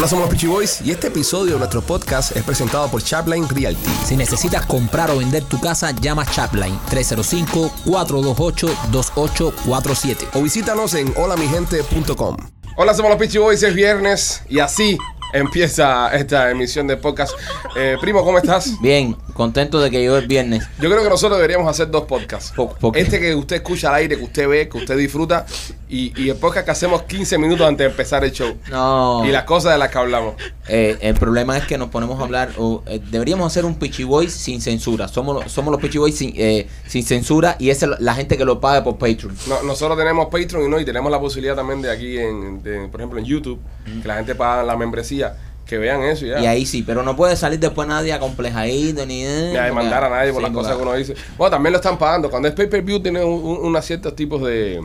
Hola, somos los Peachy Boys y este episodio de nuestro podcast es presentado por Chapline Realty. Si necesitas comprar o vender tu casa, llama Chapline 305-428-2847. O visítanos en holamigente.com. Hola, somos los Peachy Boys, es viernes y así empieza esta emisión de podcast. Eh, primo, ¿cómo estás? Bien, contento de que llegó el viernes. Yo creo que nosotros deberíamos hacer dos podcasts. Este que usted escucha al aire, que usted ve, que usted disfruta, y, y el podcast que hacemos 15 minutos antes de empezar el show. No. Y las cosas de las que hablamos. Eh, el problema es que nos ponemos a hablar. o, eh, deberíamos hacer un Pitchy Boys sin censura. Somos, los- somos los Pitchy Boys sin, eh, sin censura y esa es la gente que lo paga por Patreon. No, nosotros tenemos Patreon y no, y tenemos la posibilidad también de aquí, en, de, por ejemplo, en YouTube, que la gente paga la membresía, que vean eso ya. Y ahí sí, pero no puede salir después nadie acomplejadito ni Ni a demandar a nadie por Sí, las cosas que uno dice. Bueno, también lo están pagando. Cuando es pay-per-view tiene un, un- unos ciertos tipos de,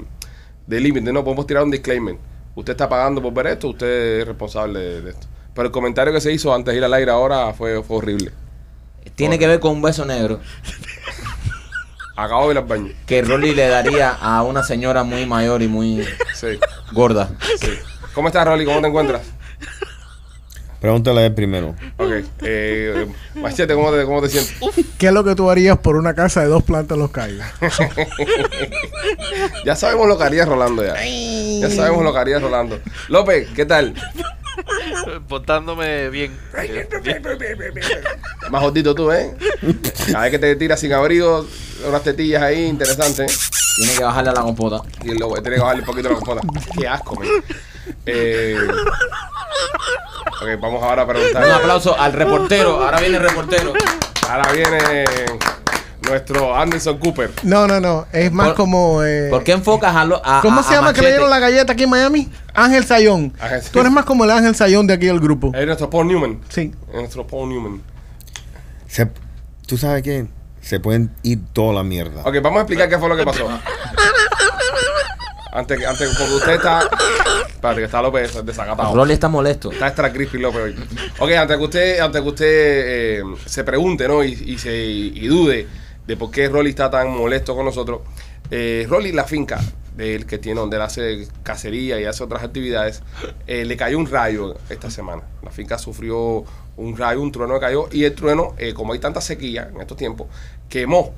de límites. No podemos tirar un disclaimer. Usted está pagando por ver esto, usted es responsable de, de esto. Pero el comentario que se hizo antes de ir al aire ahora fue, fue horrible. Tiene que ver con un beso negro Acabo de ir al baño. que Rolly le daría a una señora muy mayor y muy Sí, gorda. sí. ¿Cómo estás, Rolly? ¿Cómo te encuentras? Pregúntale a él primero. Ok. Eh, machete, ¿cómo te, ¿cómo te sientes? ¿Qué es lo que tú harías por una casa de dos plantas en Los Cayos? Ya sabemos lo que haría Rolando ya. Ya sabemos lo que haría Rolando. López, ¿qué tal? portándome bien. Más jodito tú, ¿eh? Cada vez que te tiras sin abrigo, unas tetillas ahí interesantes. Tiene que bajarle a la compota. Y luego tiene que bajarle un poquito la compota. Qué asco, man. Eh, ok, vamos ahora a preguntar. Un aplauso al reportero. Ahora viene el reportero. Ahora viene nuestro Anderson Cooper. No, no, no. Es más Por- como. eh, ¿Por qué enfocas a lo a, ¿Cómo a- se a llama que le dieron la galleta aquí en Miami? Ángel Sayón. Ángel- Tú eres más como el Ángel Sayón de aquí del grupo. Es nuestro Paul Newman. Sí. Es nuestro Paul Newman. Se- ¿Tú sabes qué? Se pueden ir toda la mierda. Ok, vamos a explicar qué fue lo que pasó. Antes, que- antes, porque usted está. Espérate, que está López desacatado. Rolly está molesto. Está extra crispy López hoy. Ok, antes que usted, antes que usted eh, se pregunte, ¿no? Y, y se, y dude de por qué Rolly está tan molesto con nosotros. Eh, Rolly, la finca del que tiene, donde él hace cacería y hace otras actividades, eh, le cayó un rayo esta semana. La finca sufrió un rayo, un trueno que cayó, y el trueno, eh, como hay tanta sequía en estos tiempos, quemó,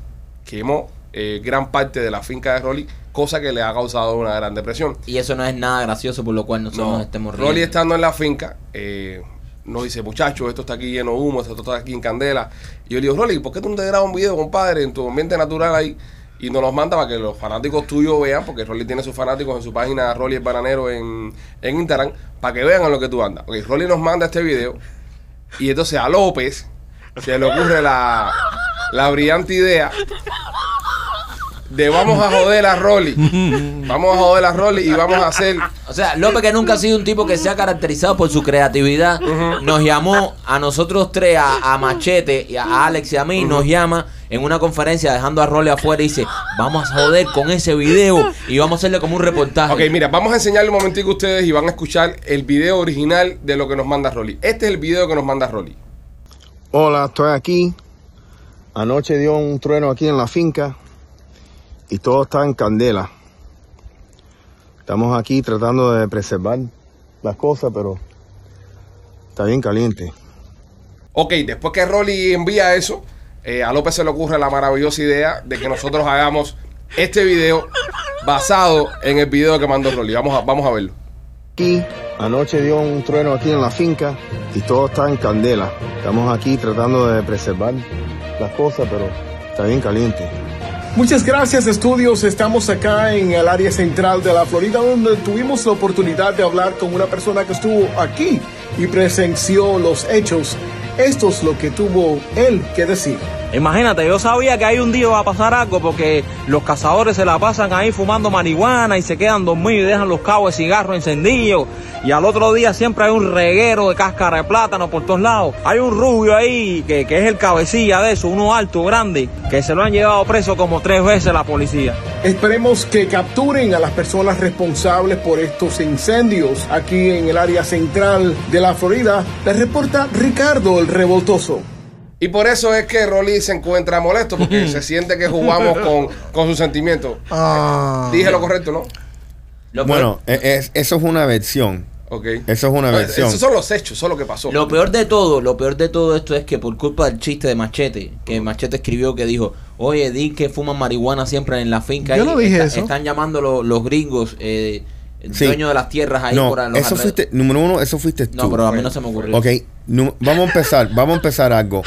quemó eh, gran parte de la finca de Rolly, cosa que le ha causado una gran depresión. Y eso no es nada gracioso por lo cual nosotros nos estemos riendo. Rolly estando en la finca, eh, nos dice, muchachos, esto está aquí lleno de humo, esto está aquí en candela. Y yo le digo, Rolly, ¿por qué tú no te grabas un video, compadre, en tu ambiente natural ahí? Y nos los manda para que los fanáticos tuyos vean, porque Rolly tiene sus fanáticos en su página Rolly el Bananero en, en Instagram, para que vean en lo que tú andas. Ok, Rolly nos manda este video, y entonces a López se le ocurre la, la brillante idea de vamos a joder a Rolly. Vamos a joder a Rolly y vamos a hacer O sea, López, que nunca ha sido un tipo que se ha caracterizado por su creatividad, nos llamó a nosotros tres, a, a Machete, y a Alex y a mí, nos llama en una conferencia dejando a Rolly afuera y dice, vamos a joder con ese video y vamos a hacerle como un reportaje. Ok, mira, vamos a enseñarle un momentico a ustedes y van a escuchar el video original de lo que nos manda Rolly. Este es el video que nos manda Rolly. Hola, estoy aquí. Anoche dio un trueno aquí en la finca y todo está en candela. Estamos aquí tratando de preservar las cosas, pero está bien caliente. Ok, después que Rolly envía eso, eh, a López se le ocurre la maravillosa idea de que nosotros hagamos este video basado en el video que mandó Rolly. Vamos a, vamos a verlo. Aquí, anoche dio un trueno aquí en la finca y todo está en candela. Estamos aquí tratando de preservar las cosas, pero está bien caliente. Muchas gracias, estudios. Estamos acá en el área central de la Florida, donde tuvimos la oportunidad de hablar con una persona que estuvo aquí y presenció los hechos. Esto es lo que tuvo él que decir. Imagínate, yo sabía que ahí un día iba a pasar algo porque los cazadores se la pasan ahí fumando marihuana y se quedan dormidos y dejan los cabos de cigarro encendidos. Y al otro día siempre hay un reguero de cáscara de plátano por todos lados. Hay un rubio ahí que, que es el cabecilla de eso, uno alto, grande, que se lo han llevado preso como tres veces la policía. Esperemos que capturen a las personas responsables por estos incendios aquí en el área central de la Florida. Les reporta Ricardo el Revoltoso. Y por eso es que Rolly se encuentra molesto, porque se siente que jugamos con, con sus sentimientos. Ah. Dije lo correcto, ¿no? Lo Bueno, e- es- eso es una versión. Ok. Eso es una versión. Esos son los hechos, eso es lo que pasó. Lo peor de todo, lo peor de todo esto es que por culpa del chiste de Machete, que Machete escribió que dijo, oye, di que fuman marihuana siempre en la finca. Yo ahí". no dije Está- eso. Están llamando los, los gringos, eh, Sí. dueños de las tierras ahí no, por los eso fuiste, número uno, eso fuiste tú. No, pero a mí no se me ocurrió. Ok, nu- vamos a empezar, vamos a empezar algo.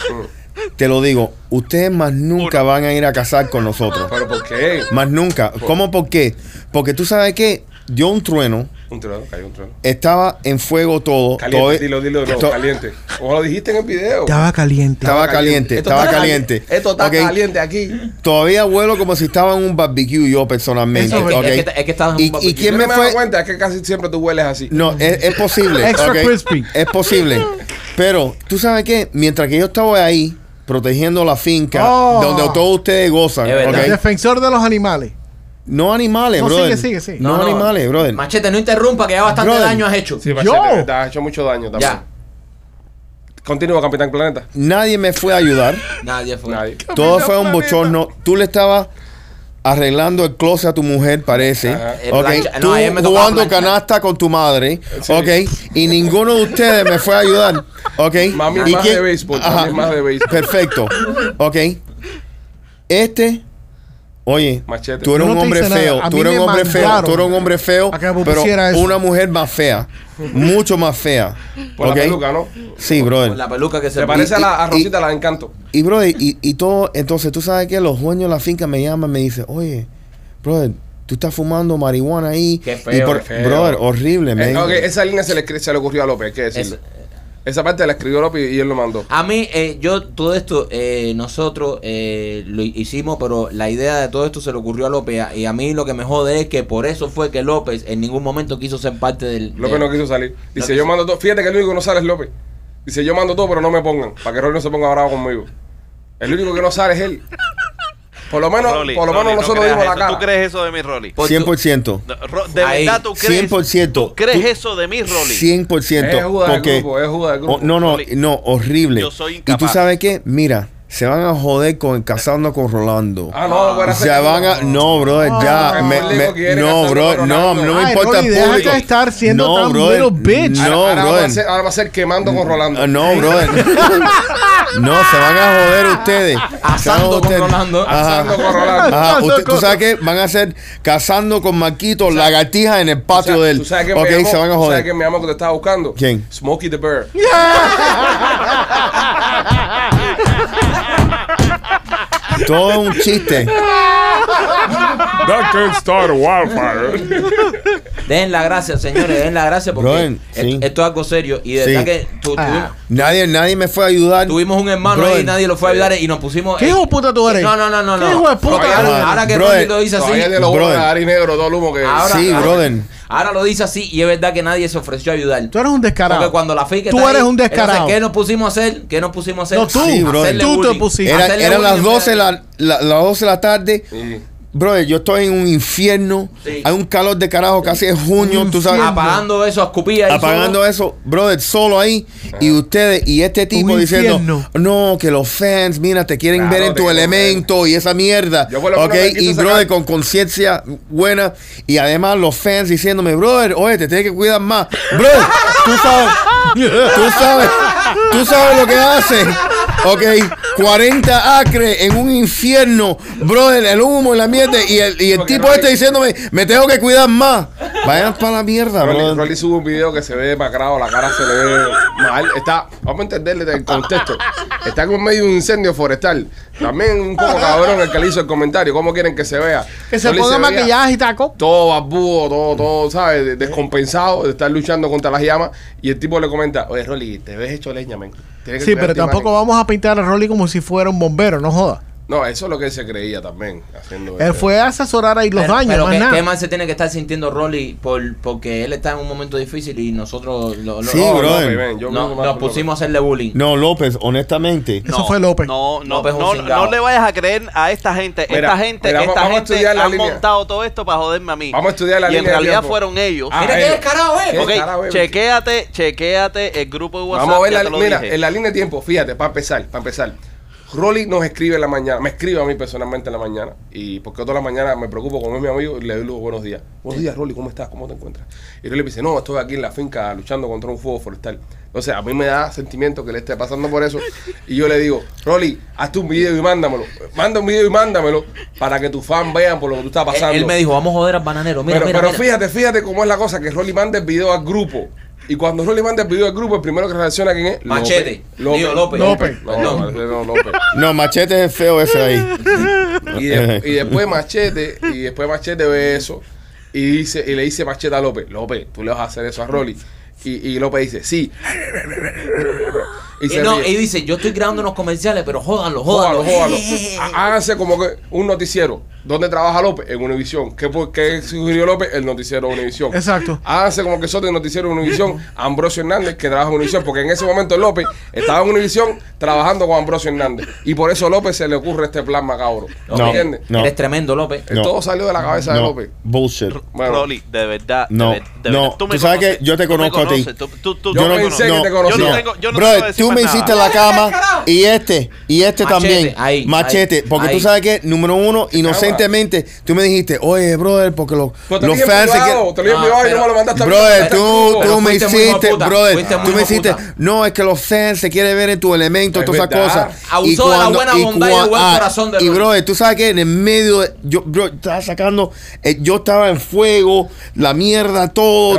Te lo digo, ustedes más nunca van a ir a casar con nosotros. ¿Pero por qué? Más nunca. ¿Cómo por qué? Porque tú sabes que dio un trueno, Un trueno, cayó un trueno. estaba en fuego todo. Caliente, todo- dilo, dilo, no, to- caliente. Como lo dijiste en el video. Estaba caliente. Estaba caliente, Esto estaba está caliente. Esto está caliente aquí. Todavía vuelo como si estaba en un barbecue yo personalmente. Eso es, que, es que- es que estabas en un ¿Y, y barbecue. quién me no fue? cuenta, es que casi siempre tú hueles así. No, es, es posible. Extra crispy. Es posible. Pero, ¿tú sabes qué? Mientras que yo estaba ahí, protegiendo la finca, Oh. donde todos ustedes gozan, Es ok. Defensor de los animales. No animales, No, brother. sigue, sigue, sigue. No, animales, brother. Machete, no interrumpa, que ya bastante Brother. daño has hecho. Sí, Yo. Machete, te has hecho mucho daño también. ya, Continúa, Capitán Planeta. Nadie me fue a ayudar. nadie fue. Nadie. Todo fue un bochorno. Tú le estabas arreglando el closet a tu mujer, parece. Ajá. Ok. plancha- no, Tú tocaba jugando canasta con tu madre. Sí. Ok. Y ninguno de ustedes me fue a ayudar. Ok. Mami ¿Y más quién- de béisbol, Ajá. mami más de béisbol. Perfecto. Ok. Este. Oye, Machete. tú eres un no te hombre feo, tú eres un hombre feo, tú eres un hombre feo, pero eso. una mujer más fea, mucho más fea. Por la peluca, ¿no? Sí, brother. Con la peluca que se Se parece a y- la a y- Rosita, la de encanto. Y, brother, y, y todo, entonces tú sabes que los dueños de la finca me llaman, me dicen, oye, brother, tú estás fumando marihuana ahí. Qué Y feo, por- qué feo. Brother, horrible, Eh, man. esa línea se le, se le ocurrió a López, decirlo. Es- Esa parte la escribió López y él lo mandó. A mí, eh, yo, todo esto, eh, nosotros eh, lo hicimos, pero la idea de todo esto se le ocurrió a López. Y a mí lo que me jode es que por eso fue que López en ningún momento quiso ser parte del. López del- no quiso salir. Dice, yo mando todo. Fíjate que el único que no sale es López. Dice, yo mando todo, pero no me pongan. Para que Rolly no se ponga bravo conmigo. El único que no sale es él. Por lo menos, Rolly, por lo menos no nosotros dimos la eso. cara. ¿Tú crees eso de mí, Rolly? Por tu- 100%. No, Ro- ¿De Ahí, verdad tú crees? 100%. ¿Tú crees Tú- eso de mí, Rolly? 100%. Es Judas del porque, grupo, es Judas del grupo. Oh, no, no, Rolly, no, horrible. yo soy y tú incapaz. sabes qué, mira, se van a joder con casando con Rolando. Ah, no, bueno, se van a, no, brother, ya, Ah, me- me- no, bro, con no, no me Ay, importa Rolly, el público. de estar siendo no, tan brother, little bitch. Ahora- No, ahora, va ser, ahora va a ser quemando con Rolando. Ah, No, brother. no, se van a joder ustedes. Asando joder con. Rolando. Ajá. Asando con Rolando. Ajá, Asando usted- tú sabes que van a hacer cazando con Marquito lagartijas en el patio O sea, de él. ¿Tú sabes ok, me llamó? se van a ¿Tú ¿Sabes joder. quién me llamó que te estaba buscando? ¿Quién? Smokey the Bear. Todo es un chiste. That can start a wildfire. Den la gracia, señores, den la gracia porque Brother, es- sí. esto es algo serio. Y de Sí. verdad que tu- Ah. Nadie, nadie me fue a ayudar. tuvimos un hermano Brother. ahí y nadie lo fue a ayudar y nos pusimos. ¿Qué eh, hijo de puta tú eres? No, no, no, no. ¿Qué no. hijo de puta Porque ahora, eres? ahora que Brother, Rolly lo dice así. Todavía te lo voy a brother. dar y negro, todo el humo que. Ahora- Sí, brother. Ahora lo dice así y es verdad que nadie se ofreció a ayudar. Tú eres un descarado. Porque cuando la Tú está eres ahí, un descarado. entonces, ¿Qué nos pusimos a hacer? ¿Qué nos pusimos a hacer? No, tú. Sí, brother. Hacerle Tú te bullying. pusiste. Era- Hacerle eran las bullying, 12, la, la- las 12 de la tarde. Brother, yo estoy en un infierno. Sí. Hay un calor de carajo, casi es junio, tú sabes. Apagando eso, escupía ahí apagando solo. eso, brother, solo ahí. Y ustedes, y este tipo Un diciendo, infierno. no, que los fans, mira, te quieren Claro, ver en tu elemento y esa mierda. Yo por lo ok, y sacar- brother, con conciencia buena. Y además los fans diciéndome, brother, oye, te tienes que cuidar más. Brother, tú sabes, tú sabes, tú sabes lo que hace. Ok, 40 acres en un infierno, brother, el humo la mierda. Y el, y el tipo Rolly- este diciéndome, me tengo que cuidar más. Vayan para la mierda, Rolly, brother. Rolly sube un video que se ve demacrado, la cara se le ve mal. Está, vamos a entenderle el contexto. Está en medio de un incendio forestal. También un poco cabrón el que le hizo el comentario. ¿Cómo quieren que se vea? Que se ponga veía maquillaje y taco. Todo barbudo, todo, todo, ¿sabes? De- Descompensado de estar luchando contra las llamas. Y el tipo le comenta, oye, Rolly, te ves hecho leña, men. Tienes que Sí, pero tampoco imagen". vamos a pintar a Rolly como si fuera un bombero, no joda. No, eso es lo que él se creía también. Haciendo Él fue a asesorar ahí los Pero, daños, pero más ¿qué, nada. qué mal se tiene que estar sintiendo Rolly por, porque él está en un momento difícil y nosotros lo- lo- Sí, No, brother. López, ven, yo no- que más nos pusimos a hacerle bullying. No, López, honestamente. Eso fue López. No, no, López no, no le vayas a creer a esta gente. Mira, esta gente, mira, esta vamos a gente han línea. montado todo esto para joderme a mí. Vamos a estudiar la y en línea realidad tiempo. fueron ellos. Ah, Mira qué ellos. descarado es. Qué ok, descarado es. chequéate, chequéate el grupo de WhatsApp. Vamos a ver la, mira, en la línea de tiempo, fíjate, para empezar, para empezar. Rolly nos escribe en la mañana, me escribe a mí personalmente en la mañana, y porque todas las mañanas me preocupo como es mi amigo y le doy los buenos días. Buenos días, Rolly, ¿cómo estás? ¿Cómo te encuentras? Y Rolly me dice, no, estoy aquí en la finca luchando contra un fuego forestal. Entonces, a mí me da sentimiento que le esté pasando por eso. Y yo le digo, Rolly, hazte un video y mándamelo. Manda un video y mándamelo para que tus fans vean por lo que tú estás Él, pasando. él me dijo, vamos a joder al bananero. Mira, pero mira, pero mira. fíjate, fíjate cómo es la cosa, que Rolly manda el video al grupo. Y cuando Rolly manda el video al grupo, el primero que reacciona quién es? Machete. López. López. López. No, no, no, López. No, machete es feo ese ahí. Y, de- y después Machete, y después Machete ve eso y dice, y le dice Machete a López, López, tú le vas a hacer eso a Rolly. Y, y López dice, sí. Y Y, se no, ríe. y dice, yo estoy grabando unos comerciales, pero jódanlo, jódanlo. Jódalo, jódalo. Há- Háganse como que un noticiero. ¿Dónde trabaja López? En Univisión. ¿Qué, por- qué sugirió López? El noticiero de Univisión. Exacto. Háganse como que son del noticiero de Univisión, Ambrosio Hernández, que trabaja en Univisión, porque en ese momento López estaba en Univisión trabajando con Ambrosio Hernández. Y por eso a López se le ocurre este plan macabro. No. ¿Entiendes? No. Eres tremendo, López. No. Todo salió de la cabeza de No, López. bullshit. Bueno. Rolly, de verdad. de No, ver- de no, verdad. tú sabes que yo te conozco a ti. tú- tú- tú- Yo me pensé que te conocía. Yo no no tú me hiciste la cama y este, y este Machete, también. ahí, machete. ahí, porque ahí. tú sabes que, número uno, inocentemente, tú me dijiste, oye, brother, porque los, fans se privado, quieren- te lo dije en No, privado y no pero- me lo mandaste a mí. Brother, tú. Pero tú me hiciste, brother, tú me hiciste, no, es que los fans se quieren ver en tu elemento, Es todas esas cosas. Abusó de la buena bondad y el buen ah, corazón de Y brother, tú sabes que en el medio, de- yo, bro, estaba sacando, eh, yo estaba en fuego, la mierda, todo.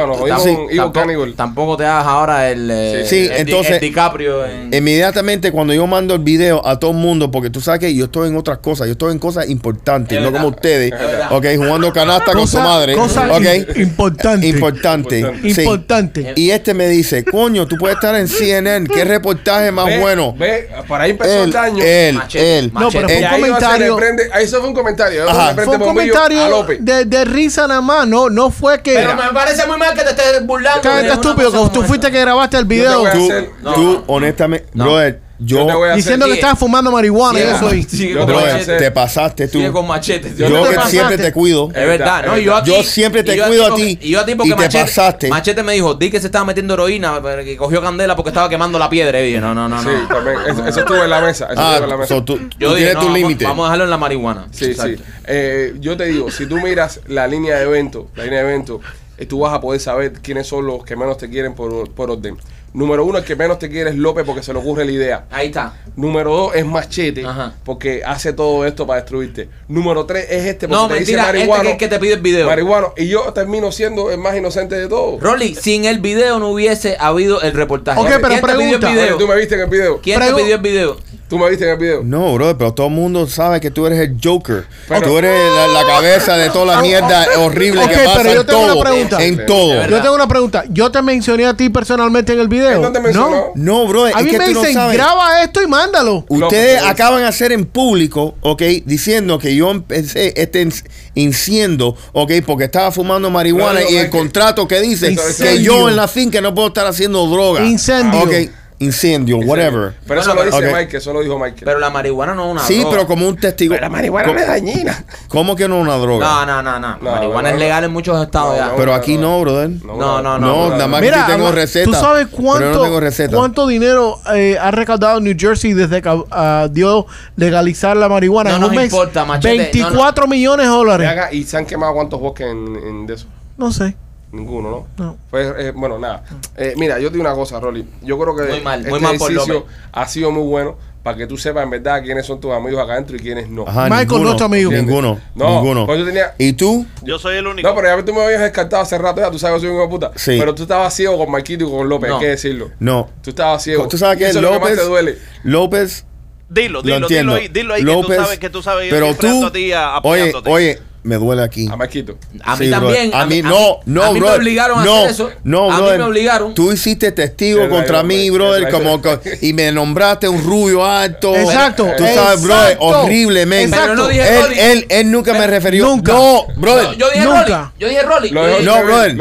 Cannibal. Tampoco te hagas ahora el, eh, Sí, entonces- DiCaprio en- Inmediatamente cuando yo mando el video a todo el mundo, porque tú sabes que yo estoy en otras cosas, yo estoy en cosas importantes, Es no como ustedes, ok, jugando canasta con su madre, cosa ok, im- importante. importante, Importante. sí. Importante. Y este me dice, coño, tú puedes estar en CNN, qué reportaje más Ve, bueno. Ve, para ahí empezó el daño. él, Machete, él. No, pero fue un comentario- prende, eso fue un comentario. Ajá. Fue un comentario de, de risa nada más, no, no fue que. Pero me parece muy mal que te estés burlando. Cállate, estúpido, que como tú fuiste que grabaste el video Tú, tú, honestamente, No. brother, yo, Yo te voy a hacer- diciendo que estabas fumando marihuana y Sigue. eso ahí. Sigue Yo con te voy a machete. hacer- te pasaste tú. Sigue con machete. Yo que pasaste. siempre te cuido. Es verdad, ¿no? Yo aquí. Yo siempre te cuido a ti, Y yo a ti porque y te machete, pasaste. Machete me dijo, di que se estaba metiendo heroína, que cogió candela porque estaba quemando la piedra. Y dije, no, no, no. Sí, no. también. Eso, eso estuvo en la mesa. Eso Ah, estuvo en la mesa. so tú, Yo tú dije, no, tu vamos, límite. vamos a dejarlo en la marihuana. Sí, Exacto. sí. Eh, yo te digo, si tú miras la línea de evento, la línea de evento, eh, tú vas a poder saber quiénes son los que menos te quieren por, por orden. Número uno, el que menos te quiere es López porque se le ocurre la idea. Ahí está. Número dos es Machete Ajá. porque hace todo esto para destruirte. Número tres es este porque No, te dice mentira, este marihuano. que es el que te pide el video. marihuano. Y yo termino siendo el más inocente de todos. Rolly, sin el video no hubiese habido el reportaje. Ok, pero ¿Quién te pidió pregunta. el Oye, video? tú me viste en el video. ¿Quién Pregu- te pidió el video? Tú me viste en el video. No, bro, pero todo el mundo sabe que tú eres el Joker. Pero- tú eres la, la cabeza de toda la mierda horrible Ok, que pero pasa yo en tengo una todo. pregunta. En todo. Yo tengo una pregunta. Yo te mencioné a ti personalmente en el video. ¿En dónde mencionó? No. No, bro, es A mí que me tú no dicen, sabes. graba esto y mándalo. Ustedes pero- acaban de hacer en público, ok, diciendo que yo empecé este incendio, ok, porque estaba fumando marihuana No, no, y el que- contrato que dice que yo en la finca no puedo estar haciendo droga. Incendio. Ok, incendio, whatever. Pero eso Bueno, lo dice ok. Mike, eso lo dijo Michael. Pero la marihuana no es una Sí, droga. pero como un testigo. Pero la marihuana ¿Cómo- no es dañina. ¿Cómo que no es una droga? No, no, no, no. No, marihuana no, es no. legal en muchos estados No, ya. no. Pero aquí no, brother. No, no, no. No, nada más Mira, que sí tengo receta. ¿tú sabes cuánto, no tengo receta. cuánto dinero eh, ha recaudado New Jersey desde que ah, dio legalizar la marihuana? No en nos un mes? importa, machete, 24 millones de dólares. ¿Y se han quemado cuántos bosques en, en de eso? No sé. Ninguno, ¿no? No. Pues, eh, bueno, nada. Eh, mira, yo te digo una cosa, Rolly. Yo creo que Muy mal, este muy mal por ejercicio López. ha sido muy bueno para que tú sepas en verdad quiénes son tus amigos acá adentro y quiénes no. Ajá, Michael, ninguno, no es tu amigo. Ninguno. No, ninguno. pues yo tenía- ¿Y tú? Yo soy el único. No, pero ya tú me habías descartado hace rato ya, tú sabes que soy un hijo de puta. Sí. Pero tú estabas ciego con Marquito y con López, No. hay que decirlo. No. Tú estabas ciego. ¿Tú sabes que eso es lo que más López? te duele. López Dilo, Lo dilo, dilo entiendo. ahí, dilo ahí López, que tú sabes que tú sabes. Yo pero tú, a ti a- oye, apoyándote. oye, me duele aquí. A Marquito. A mí Sí, también. brother. A mí, no, no, A mí me obligaron a hacer eso. No, a mí brother. me obligaron. Tú hiciste testigo Es contra mí, brother, como y me nombraste un rubio alto. Exacto. Tú sabes, brother, Exacto. horriblemente. Pero no dije él, Rolly. él, él nunca me refirió. Nunca. No, brother. No, yo dije Nunca. Rolly. Yo dije Rolly. No, brother.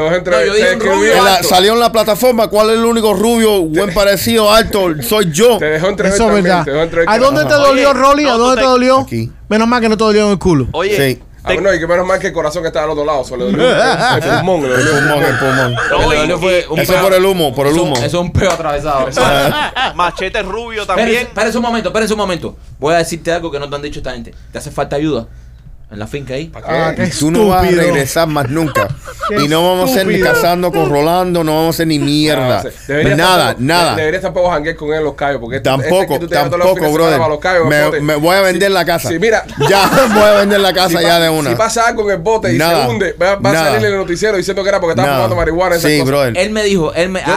Yo dije rubio En la- alto. salió en la plataforma. ¿Cuál es el único rubio, buen parecido, alto? Soy yo. Te dejó Eso es verdad. te dejó entrever ¿A dónde te dolió, Rolly? ¿A dónde te- te dolió? Aquí. Menos mal que no te dolió en el culo. Oye, Sí. Ah, bueno, y que menos mal que el corazón está al otro lado. Solo le dolió el pulmón. le El dolió el pulmón, el pulmón. que dolió fue un Eso peo- por el humo, por el humo. Eso es un peo atravesado. Machete rubio también. espérese un momento, espérese un momento. Voy a decirte algo que no te han dicho esta gente. ¿Te hace falta ayuda? En la finca ahí. Ah, qué Tú no vas a regresar más nunca. Y no vamos a ser ni casando con Rolando, no vamos a hacer ni mierda. No sé. Nada, tampoco- nada. Deberías tampoco janguear con él en los callos. Porque este- este Tampoco, tampoco, brother. los callos, Me, me voy a vender Si- la casa. Si, mira. Ya voy a vender la casa si ya pa- de una. Si pasa algo en el bote y Nada. se hunde, va, va a salir en el noticiero diciendo que era porque estaba Nada. fumando marihuana. esas Sí, cosas. brother. Él me dijo, él me, a- sí,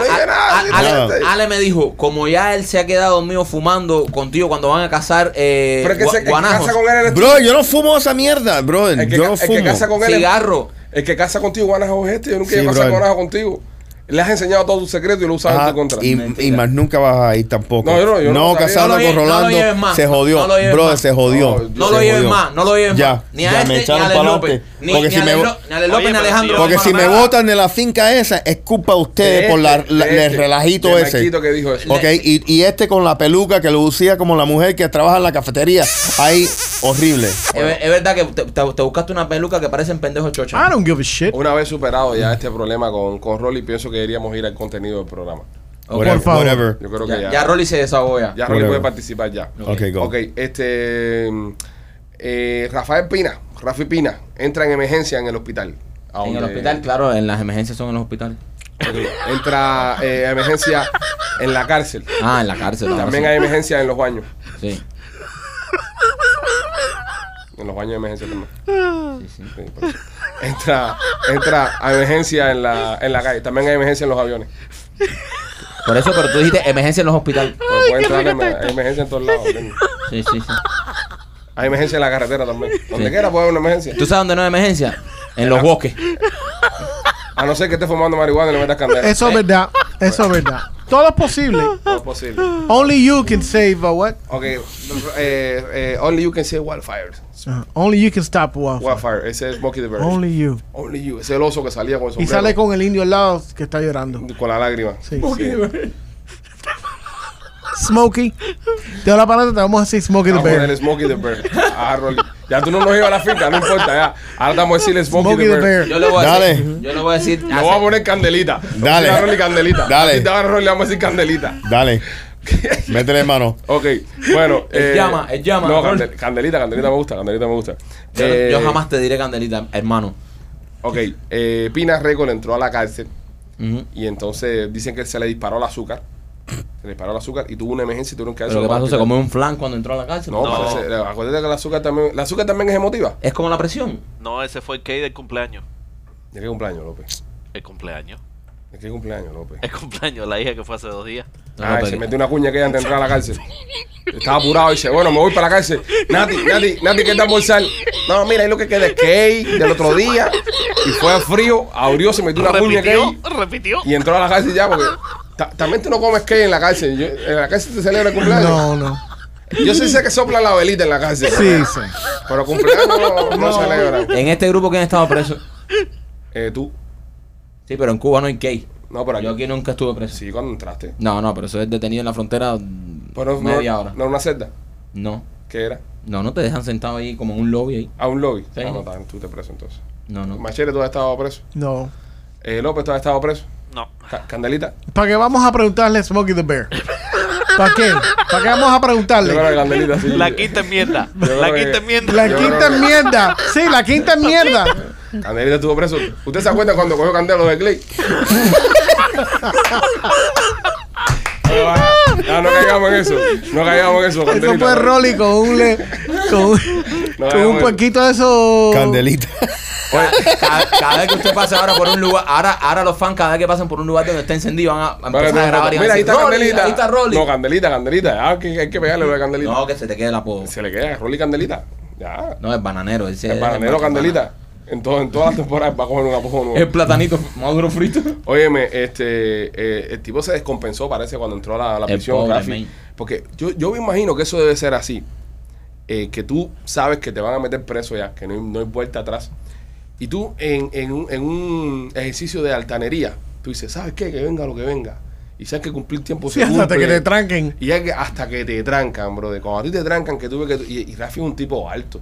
Ale, me dijo, como ya él se ha quedado mío fumando contigo cuando van a cazar eh, Pero es que se, casa con él. Bro, yo no fumo esa mierda, El que, yo ca- no el que fumo. casa con él es- cigarro. El que casa contigo, guanajo es este. Yo nunca Sí, he casado guanajo contigo. Le has enseñado todos tus secretos y lo usas en tu contra. y, más nunca vas a ir tampoco. No, yo no, yo no No lle- con no lo Rolando se jodió. Más. se jodió. No, No Se lo lleves más, no lo lleves Ya, más. Ni ya a me este, ni echaron a López. Ni, Porque ni si a me ni a López Oye, ni a Alejandro. Porque si me botan de la finca esa, es culpa de ustedes De por la, este, el este, relajito ese. Marquito que dijo eso. Ok, y, y este con la peluca que lo lucía como la mujer que trabaja en la cafetería. Ahí, horrible. Es, ver- es verdad que te, te- te buscaste una peluca que parecen pendejos chocha. I don't give a shit. Una vez superado ya este problema con, con Rolly, pienso que deberíamos ir al contenido del programa. Whatever. Por favor. whatever. Yo creo ya, que ya. ya Rolly se desahogó ya. ya Rolly Whatever. puede participar ya. Ok, go. Ok, este. eh, Rafael Pina, Rafi Pina, entra en emergencia en el hospital. En el hospital, claro, en las emergencias son en los hospitales. Entra eh, a emergencia en la cárcel. Ah, en la cárcel. También sí. hay emergencia en los baños. Sí, En los baños de emergencia también. sí, sí. Entra, entra a emergencia en la, en la calle. También hay emergencia en los aviones. Por eso, pero tú dijiste emergencia en los hospitales. Pero puede entrar en- hay emergencia en todos lados. Sí, sí, sí. Hay emergencia en la carretera también. Donde Sí. quiera puede haber una emergencia. ¿Tú sabes dónde no hay emergencia? En los bosques. A no ser que esté fumando marihuana y le metas candela. Eso es verdad. Eso es verdad. Todo es posible. No es posible. Only you can save a what? Ok. eh, eh, only you can say wildfire. Uh, only you can stop wildfire. Wildfire. Ese es Smokey the Bear. Only you. Only you. Ese es el oso que salía con el Y sombrero. sale con el indio al lado que está llorando. Con la lágrima. Sí. Smokey. Te doy la palabra, te vamos a decir Smokey the Vamos a Bear. ponerle Smokey the Bear. Ah, Rolly. Ya tú no nos ibas a la finca, no importa ya. Ahora te vamos a decirle Smokey, Smokey the the Bear. Bear. Yo le voy a Dale. decir. Yo le voy a decir. Le vamos a poner candelita. Le vamos a Dale. decir a Rolly candelita. Dale. Te va a Rolly, le vamos a decir candelita. Dale. Métele mano. Ok, bueno. eh, El llama, el llama, No, candel- candelita, candelita me gusta, candelita me gusta. Yo, Eh, yo jamás te diré candelita, hermano. Ok, eh, Pina Record entró a la cárcel Ujú. y entonces dicen que se le disparó el azúcar. Se le disparó el azúcar y tuvo una emergencia y tuvieron que Pero ¿qué llevarlo pasó? ¿Se comió un flan cuando entró a la cárcel? No, No. parece- acuérdate que el azúcar también, el azúcar también es emotiva. Es como la presión. No, ese fue el cake del cumpleaños. ¿De qué cumpleaños, López? El cumpleaños. ¿De qué cumpleaños, López? El cumpleaños, la hija que fue hace dos días. No, no, se pero- metió una cuña que ella antes de entrar a la cárcel. Estaba apurado y dice, bueno, me voy para la cárcel. Nati, Nati, Nati, ¿qué te almorzar? No, mira, ahí lo que queda es cake del otro día. Y fue al frío, abrió, se metió una cuña Repitió, cake repitió. y entró a la cárcel ya porque ta- también tú no comes cake en la cárcel. Yo- en la cárcel te celebra el cumpleaños. No, no. Yo sí sé que sopla la velita en la cárcel. Sí, sí. Pero cumpleaños no, no celebran. En este grupo, ¿quién estaba preso? Eh, tú. Sí, pero en Cuba no hay gay. No, pero aquí. Yo aquí nunca estuve preso. Sí, cuando entraste. No, no, pero eso es detenido en la frontera mm, Pero no, media hora. no era una celda. No. ¿Qué era? No, no te dejan sentado ahí como en un lobby ahí. A un lobby. Sí. Ah, no, está- tú te preso entonces. No, no. Machete, tú has estado preso. No. Eh, López, tú has estado preso. No. Ca- Candelita. ¿Para qué vamos a preguntarle a Smokey the Bear? ¿Para qué? ¿Para qué vamos a Yo creo que preguntarle? Candelita sí. La quinta enmienda. creo La que- quinta enmienda. La Yo quinta creo que- enmienda. Sí, la quinta enmienda. Candelita estuvo preso. ¿Usted se acuerda cuando cogió Candelo de Clay? Ah, no caigamos en eso. No caigamos en eso, Eso Candelita. fue Rolly con un, le, con, un- No, con un puerquito de esos. Candelita. Cada, cada- cada vez que usted pase ahora por un lugar, ahora, ahora los fans, cada vez que pasen por un lugar donde está encendido, van a, a Vale, empezar a grabar y van Mira, a ahí decir, está "Rolly, Candelita. Ahí está Rolly. No, Candelita, Candelita. Ah, que hay que pegarle lo de Candelita. No, que se te quede el apodo. Se le queda Rolly Candelita. Ya. No, es bananero. Ese El es bananero el Candelita. En, todo, en todas las temporadas va a coger un apodo nuevo. El platanito maduro frito. Óyeme, este, eh, el tipo se descompensó, parece, cuando entró a la, a la El prisión, pobre, Rafi. Porque yo, yo me imagino que eso debe ser así. eh, que tú sabes que te van a meter preso ya, que no hay, no hay vuelta atrás. Y tú, en, en, un, en un ejercicio de altanería, tú dices, ¿sabes qué? Que venga lo que venga. Y sabes que cumplir tiempo Sí, se hasta cumple. que te tranquen. Y hay que- hasta que te trancan, bro. Cuando a ti te trancan, que tuve que. Y, y Rafi es un tipo alto.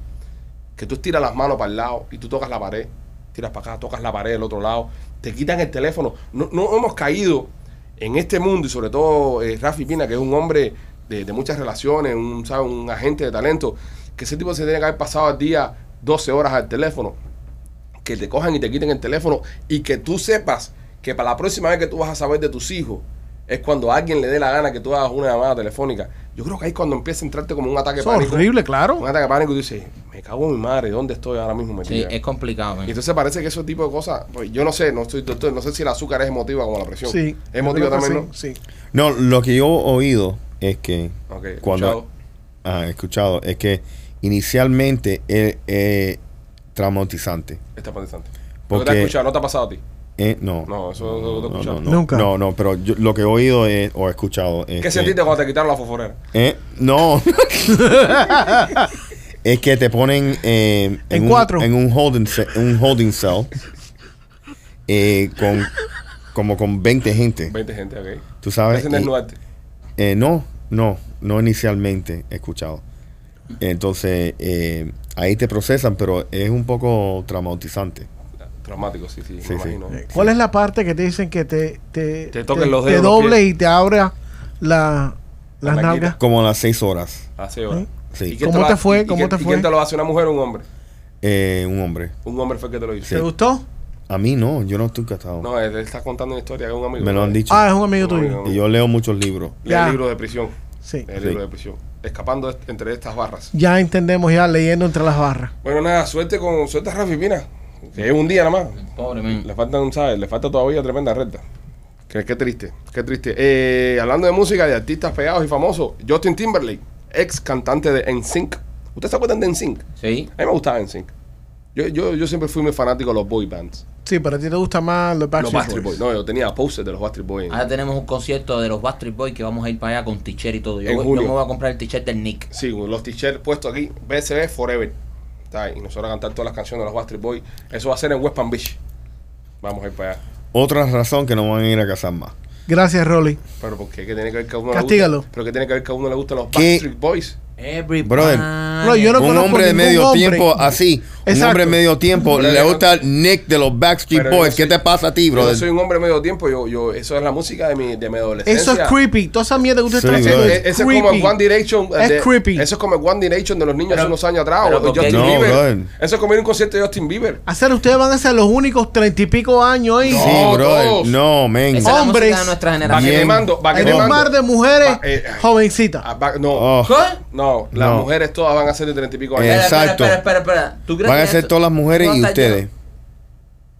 Que tú estiras las manos para el lado y tú tocas la pared, tiras para acá, tocas la pared del otro lado, te quitan el teléfono. No, no hemos caído en este mundo y sobre todo eh, Rafi Pina, que es un hombre de, muchas relaciones, un, ¿sabe? un agente de talento, que ese tipo se tiene que haber pasado al día 12 horas al teléfono, que te cojan y te quiten el teléfono y que tú sepas que para la próxima vez que tú vas a saber de tus hijos es cuando a alguien le dé la gana que tú hagas una llamada telefónica. Yo creo que ahí es cuando empieza a entrarte como un ataque de Eso es pánico. horrible, claro. Un ataque de pánico y tú dices, me cago en mi madre, ¿dónde estoy ahora mismo Sí, es complicado. man. Y entonces parece que ese tipo de cosas, pues yo no sé, no estoy doctor, no sé si el azúcar es emotiva como la presión. Sí. Es emotiva también, sí, ¿no? Sí. No, lo que yo he oído es que Ok, cuando escuchado. ah, escuchado es que inicialmente es, es traumatizante. Está interesante. Porque- Porque te has escuchado, no te ha pasado a ti. Eh, no. No, eso no, lo he no, escuchado. no, no. Nunca. No, no, pero yo- lo que he oído es, o he escuchado es ¿Qué que- sentiste cuando te quitaron la fosforera? Eh, no. es que te ponen eh, En un, cuatro. en un holding ce- un holding cell eh, con como con 20 gente. 20 gente, ok. Tú sabes. Y- eh, no, no, no inicialmente he escuchado. Entonces eh, ahí te procesan, pero es un poco traumatizante. Traumático, sí, sí, Sí, me sí. imagino. ¿Cuál es la parte que te dicen que te, te, Te toquen los te dedos, los doble y te abra la, las La nalgas? Como a las 6 horas. Hace horas. Sí. ¿Y ¿Cómo te fue? y- y ¿Cómo te ¿Y fue? quién te lo hace, una mujer o un hombre? Eh, un hombre. Un hombre fue el que te lo hizo. ¿Te gustó? A mí no, yo no estoy casado. No, él, está contando una historia que es un amigo. Me lo han dicho. Ah, es un amigo tuyo. Y yo leo muchos libros. Lee Ya. el libro de prisión. Sí. El Sí. libro de prisión. Escapando est- entre estas barras. Ya entendemos, ya leyendo entre las barras. Bueno, nada, suerte con suerte a Rafi Pina. Que es un día nada más. Pobre man. Le faltan, ¿sabes? Le falta todavía tremenda recta. Qué, qué triste, qué triste. Eh, hablando de música, de artistas pegados y famosos, Justin Timberlake, ex cantante de NSYNC. ¿Ustedes se acuerdan de NSYNC? Sí. A mí me gustaba NSYNC. Yo, yo, yo siempre fui muy fanático de los boy bands. Sí, pero a ti te gusta más los Backstreet, los Backstreet Boys. Boys. No, yo tenía posters de los Backstreet Boys. Ahora tenemos un concierto de los Backstreet Boys que vamos a ir para allá con t-shirt y todo. Yo, En voy- julio. yo me voy a comprar el t-shirt del Nick. Sí, los t-shirts puestos aquí, BSB Forever. Y nosotros a cantar todas las canciones de los Backstreet Boys. Eso va a ser en West Palm Beach. Vamos a ir para allá. Otra razón que no van a ir a casar más. Gracias, Rolly. Pero porque ¿qué tiene que ver que a uno Castígalo. le gusta? Pero que tiene que ver que a uno le gustan los ¿Qué? Backstreet Boys. Everybody. Brother. No, yo no un hombre de medio hombre. tiempo así. Un hombre de medio tiempo. Pero le yo- gusta el Nick de los Backstreet Pero yo Boys. ¿Qué te pasa a ti, Yo brother? soy un hombre medio tiempo, yo, yo, eso es la música de mi, de mi adolescencia. Eso es creepy. Toda esa mierda que usted Sí, está haciendo brother. es Ese es creepy. como el One Direction. Es de- creepy. Eso es como el One Direction de los niños Pero- hace unos años atrás. Justin No, Bieber. brother. Eso es como ir a un concierto de Justin Bieber. Hacer ustedes van a ser los únicos treinta y pico años ahí. Sí, No, brother. todos. No, la Hombres. de nuestra Va que generación. te mando, va que un mar de mujeres eh, jovencitas. Ah, no, Oh, no, las No. mujeres todas van a ser de treinta y pico años. Espera, espera, Exacto. espera, espera, espera. ¿Tú crees Van a ser todas las mujeres no y ustedes.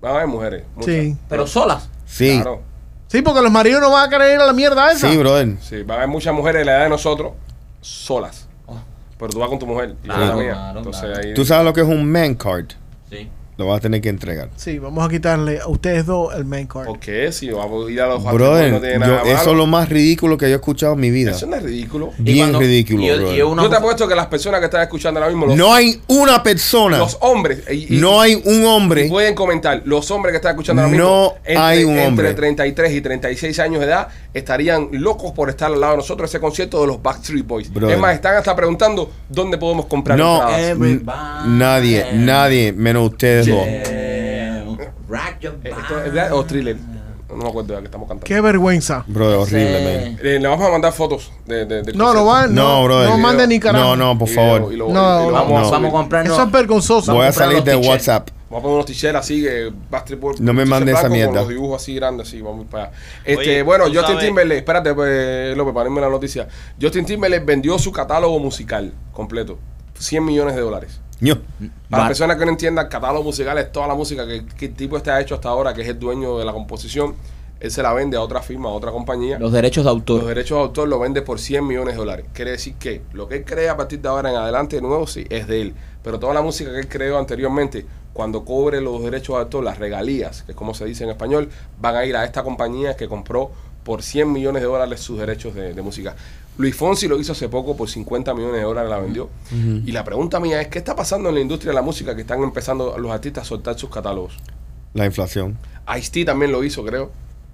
Van a haber mujeres. muchas. Sí. Pero solas. Sí. Claro. Sí, porque los maridos no van a querer ir a la mierda esa. Sí, brother. Sí, van a haber muchas mujeres de la edad de nosotros solas. Oh. Pero tú vas con tu mujer y Claro, la mía. claro, Entonces claro. ahí. Tú sabes lo que es un man card. Sí. Lo vas a tener que entregar. Sí, vamos a quitarle a ustedes dos el main card. ¿Por qué? Si vamos a ir a los Brother, no tiene yo- nada malo. eso es lo más ridículo que yo he escuchado en mi vida. Eso no es ridículo. Y Bien cuando- ridículo, y yo- y una- Yo te apuesto que las personas que están escuchando ahora mismo, los, No hay una persona. los hombres, y- y- no hay un hombre. pueden comentar, los hombres que están escuchando ahora No mismo, entre, hay un hombre. entre 33 y 36 años de edad, estarían locos por estar al lado de nosotros ese concierto de los Backstreet Boys. Brother. Es más, están hasta preguntando dónde podemos comprar No, nadie, nadie, menos ustedes your Eh, esto es verdad o thriller. No me acuerdo de la que estamos cantando. Qué vergüenza. Brother, horrible, Sí. man. Eh, le vamos a mandar fotos de, de, del No, no van, no, No, brother. no manden ni carajo. No, no, por Y favor. y lo- No, y lo no, vamos, a Vamos, comprarnos. Eso es vergonzoso. Voy a comprar salir de. WhatsApp. Vamos a poner unos t-shirts así, que Backstreet Boys. No me t-shirt mande esa blanco mierda. Con los dibujos así grandes, así, vamos para allá. Este, Oye, bueno, tú Justin sabes- Timberlake, espérate, pues, López, para irme la noticia. Justin Timberlake vendió su catálogo musical completo. 100 millones de dólares. Ño. Para las personas que no entiendan, catálogo musical es toda la música que, que el tipo está hecho hasta ahora, que es el dueño de la composición. Él se la vende a otra firma, a otra compañía. Los derechos de Los autor. derechos de autor lo vende por 100 millones de dólares. Quiere decir que lo que él crea a partir de ahora en adelante de nuevo, sí, es de él. Pero toda la música que él creó anteriormente, cuando cobre los derechos de autor, las regalías, que es como se dice en español, van a ir a esta compañía que compró por 100 millones de dólares sus derechos de, de música. Luis Fonsi lo hizo hace poco por 50 millones de dólares, la vendió. Y la pregunta mía es, ¿qué está pasando en la industria de la música que están empezando los artistas a soltar sus catálogos? La inflación. Ice-T también lo hizo, creo.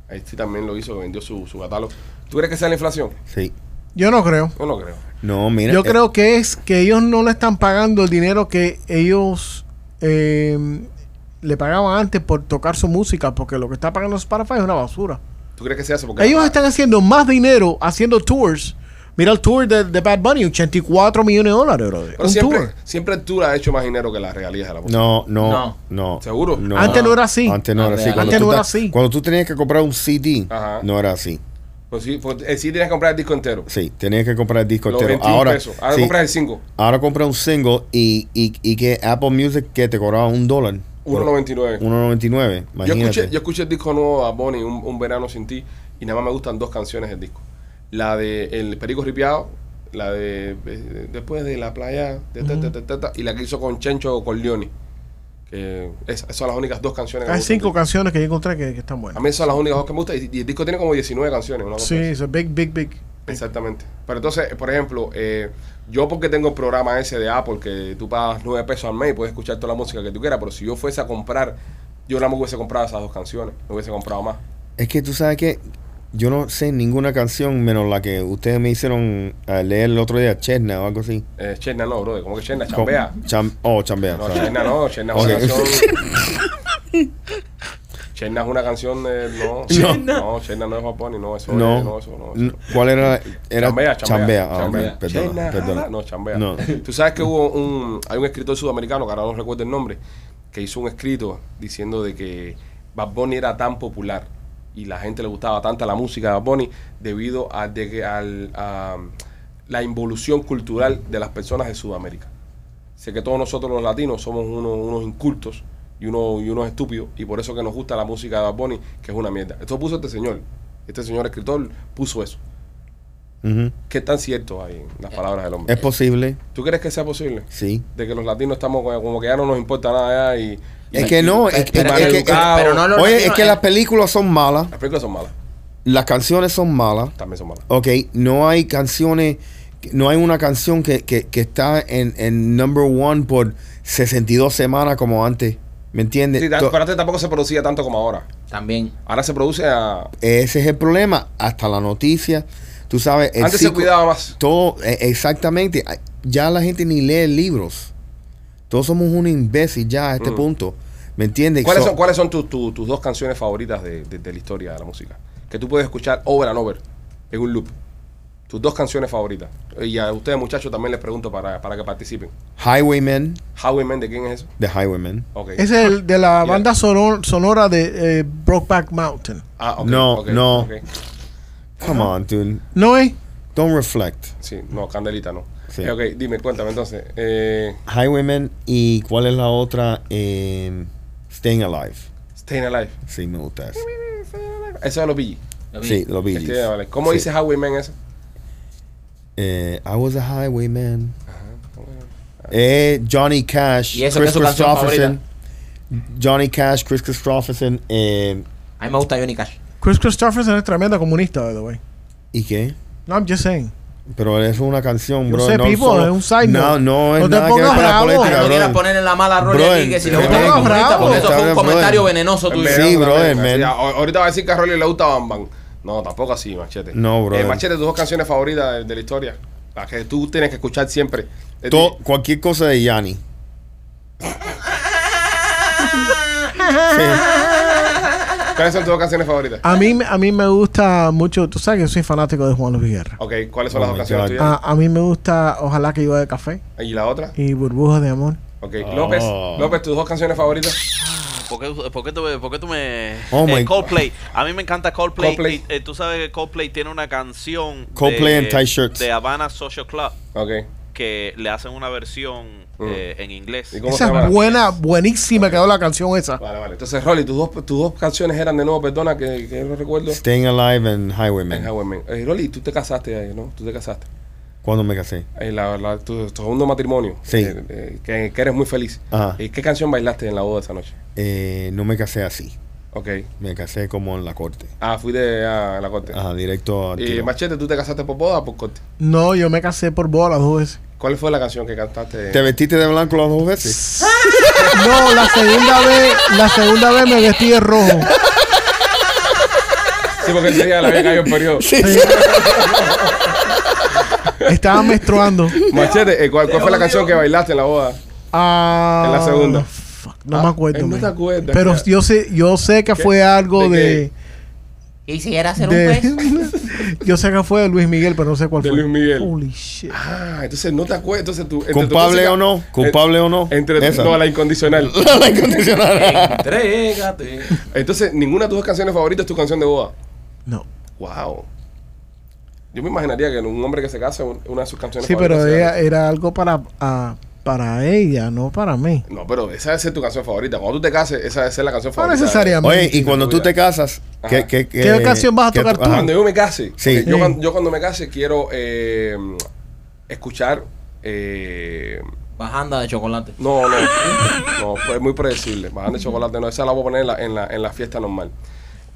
Ice-T también lo hizo, que vendió su, su catálogo. ¿Tú crees que sea la inflación? Sí. Yo no creo. Yo no creo. No, mira. Yo eh, creo que es que ellos no le están pagando el dinero que ellos eh, le pagaban antes por tocar su música, porque lo que está pagando Spotify es una basura. ¿Tú crees que se hace? Porque Ellos están haciendo más dinero haciendo tours. Mira el tour de, de Bad Bunny, 84 millones de dólares, brother. Pero Un siempre, tour. siempre el tour ha hecho más dinero que las regalías de la música. No, no, No. no. ¿Seguro? Antes no era así. Antes no era así. Antes Cuando no tú era ta- así. Cuando tú tenías que comprar un CD, Ajá. no era así. Pues sí, pues, eh, sí tienes que comprar el disco entero. Sí, tenías que comprar el disco Los entero. 21 Ahora, pesos. Ahora sí, compras el 5. ahora compras un single y, y, y que Apple Music que te cobraba un dólar. 1.99. 1.99. Yo Imagínate. escuché, yo escuché el disco nuevo a Bonnie, un, un verano sin ti, y nada más me gustan dos canciones del disco. La de El Perico Ripiado, la de eh, Después de la playa, de ta, ta, ta, ta, ta, y la que hizo con Chencho Corleone. Que es- esas son las únicas dos canciones que me Hay gustan cinco canciones que yo encontré que, que están. A buenas. mí esas son las únicas dos que me gustan, y, y el disco tiene como 19 canciones. Una cosa Sí, así. es a big, big, big. Exactamente. Pero entonces, por ejemplo, eh, yo porque tengo el programa ese de Apple que tú pagas 9 pesos al mes y puedes escuchar toda la música que tú quieras, pero si yo fuese a comprar, yo nada más hubiese comprado esas dos canciones, no hubiese comprado más. Es que tú sabes que yo no sé ninguna canción menos la que ustedes me hicieron eh, leer el otro día, Chesna o algo así. Eh, Cherna no, bro, ¿cómo que Cherna? Chambea. Cham- oh, chambea. No. Cherna no, Cherna es una canción. Cherna es una canción de. No, No. no, Cherna no es Japón no, eso No. es, no, eso no. Eso. ¿Cuál era? Era Chambea, chambea. Ah, chambea. perdona, Cherna, perdona. No, chambea. No. Tú sabes que hubo un. Hay un escritor sudamericano, que ahora no recuerdo el nombre, que hizo un escrito diciendo de que Bad Bunny era tan popular y la gente le gustaba tanta la música de Bad Bunny debido a, de que- al- a la involución cultural de las personas de Sudamérica. Sé que todos nosotros los latinos somos unos, unos incultos y unos, y unos estúpidos y por eso que nos gusta la música de Bad Bunny, que es una mierda. Esto puso este señor. Este señor escritor puso eso. Ujú. ¿Qué tan cierto hay en las palabras del hombre? Es posible, ¿Tú crees que sea posible? sí. De que los latinos estamos como, como que ya no nos importa nada ya y... Es que no, es que, pero- es que- educados. pero no lo- oye, es latinos, que las películas son malas, Las películas son malas. las canciones son malas, También son malas. ok, no hay canciones, no hay una canción que, que, que está en, en number one por 62 semanas como antes, ¿me entiendes? Sí, pero antes tampoco se producía tanto como ahora. También. Ahora se produce a... Ese es el problema, hasta la noticia, tú sabes, el Antes se cuidaba más. Todo, eh, exactamente. Ya la gente ni lee libros. Todos somos un imbécil ya a este Mm. punto. ¿Me entiendes? ¿Cuáles So- son, ¿cuáles son tus, dos canciones favoritas de, de- de la historia de la música? Que tú puedes escuchar over and over en un loop. Tus dos canciones favoritas. Y a ustedes, muchachos, también les pregunto para, para que participen. Highwaymen, Highwaymen, ¿de quién es eso? The Highwaymen. Ok. Ese es el de la Yeah. banda sonor- sonora de eh, Brokeback Mountain. Ah, ok, No, no. Come on, dude. ¿No es? Don't reflect. Sí, no, Candelita no. Sí. Eh, ok, dime, cuéntame entonces. Eh, Highwaymen y ¿cuál es la otra? Eh, Staying Alive. Staying Alive. Sí, me gusta esa. Eso es los Bee Sí, los Bee. Staying Alive. ¿Cómo Sí. dice Highwaymen eso? Eh, I was a highwayman. Eh, Johnny Cash, ¿Y eso Chris qué es su canción Christopherson. Johnny Cash, Chris Christopherson. Eh, A mí me gusta Johnny Cash. Chris Christopherson es tremenda comunista, by the way. ¿Y qué? No, I'm just saying. Pero es una canción, Yo bro. sé, no people, solo- es un side No, no es No te nada que ver pongas con la bravo. política, no quieras bro. ponerle la mala rola aquí que si le no gusta te el pongas comunista, bravo. porque eso fue un comentario venenoso tuyo. Sí, man. a- ahorita va a decir que a Rolly le gusta Bam Bam. No, tampoco así, Machete. No, brother. Eh, machete, tus dos canciones favoritas de, de la historia. Las que tú tienes que escuchar siempre. Eh, To- cualquier cosa de Yanni. ¿Cuáles son tus canciones favoritas? A mí, a mí me gusta mucho, tú sabes que yo soy fanático de Juan Luis Guerra. Ok, ¿cuáles son Oh las canciones tuyas? A, a mí me gusta Ojalá que llueva de café ¿Y la otra? y Burbujas de amor. Ok, López. Oh. López, tus dos canciones favoritas. ¿Por qué, por qué tú, por qué tú me... Oh my- eh, Coldplay. A mí me encanta Coldplay. Coldplay. Y, eh, tú sabes que Coldplay tiene una canción Coldplay de, and Tight Shirts. de Havana Social Club Ok. que le hacen una versión. Eh, en inglés. ¿Y cómo Esa llama? es buena, buenísima quedó la canción esa. Vale, vale. Entonces, Rolly, tus dos, tus dos canciones eran de nuevo, perdona, que, que no recuerdo. Staying Alive and Highwaymen. En Highwaymen. Eh, Rolly, tú te casaste ahí, ¿no? Tú te casaste. ¿Cuándo me casé? En la, la- tu, tu segundo matrimonio. Sí. Eh, eh, que, que eres muy feliz. Ajá. ¿Y qué canción bailaste en la boda esa noche? Eh, no me casé así. Ok. Me casé como en la corte. Ah, fui de a la corte. Ajá, directo al Y tiro. Machete, ¿tú te casaste por boda o por corte? No, yo me casé por boda las dos veces. ¿Cuál fue la canción que cantaste? ¿Te vestiste de blanco las dos veces? No, la segunda vez, la segunda vez me vestí de rojo. Sí, porque ese día le había caído el periodo. Sí. Estaba menstruando. Machete, eh, ¿cuál, cuál fue la canción que bailaste en la boda? Ah, En la segunda. fuck, no Ah, me acuerdo. él no te acuerdas, Pero yo sé, yo sé que ¿Qué? fue algo ¿De de. Quisiera ser de- yo sé que fue de Luis Miguel, pero no sé cuál De fue. Luis Miguel. Holy shit. Ah, entonces no te acuerdas. Entonces tú, entre tu Culpable música- o no, culpable o no. Entre Esa. no, la incondicional. la incondicional. Entrégate. Entonces, ninguna de tus dos canciones favoritas es tu canción de boda. No. Wow. Yo me imaginaría que un hombre que se casa, un- una de sus canciones Sí, pero ella era algo para, ah, para ella, no para mí. No, pero esa debe ser tu canción favorita. Cuando tú te cases, esa debe ser la canción No favorita. necesariamente. Oye, y cuando tú te casas. ¿qué, qué, ¿Qué canción vas a qué tocar tú? ajá. Cuando yo me case, Sí. yo, cuando, yo cuando me case quiero eh, escuchar. eh, Bajanda de chocolate. no, no, no, pues muy predecible. Bajando de chocolate, no, esa la voy a poner en la, en la, en la fiesta normal.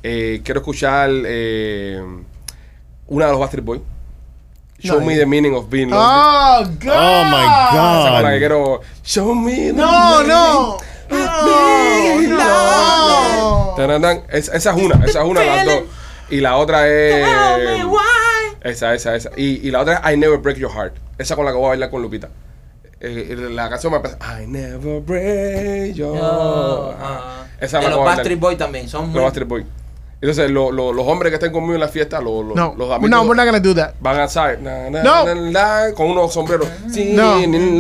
Eh, quiero escuchar eh, una de los Bastard Boys. Show No, me the meaning of being lonely. Oh, God. Oh my Esa con la que God. quiero. Show me the No, meaning no. of being No, no. Es- esa es una, esa es una de las dos. Y la otra es. Esa, esa, esa. Y, y la otra es I Never Break Your Heart. Esa con la que voy a bailar con Lupita. Eh, la canción me empieza. I never break your heart. Esa de la los voy a bailar. Backstreet Boys también. Son muy... Los Backstreet Boys. Entonces, lo- lo- los hombres que estén conmigo en la fiesta, lo- lo- No, los amigos. no, we're not gonna do that. Van a saber. No. con unos sombreros. No. Singing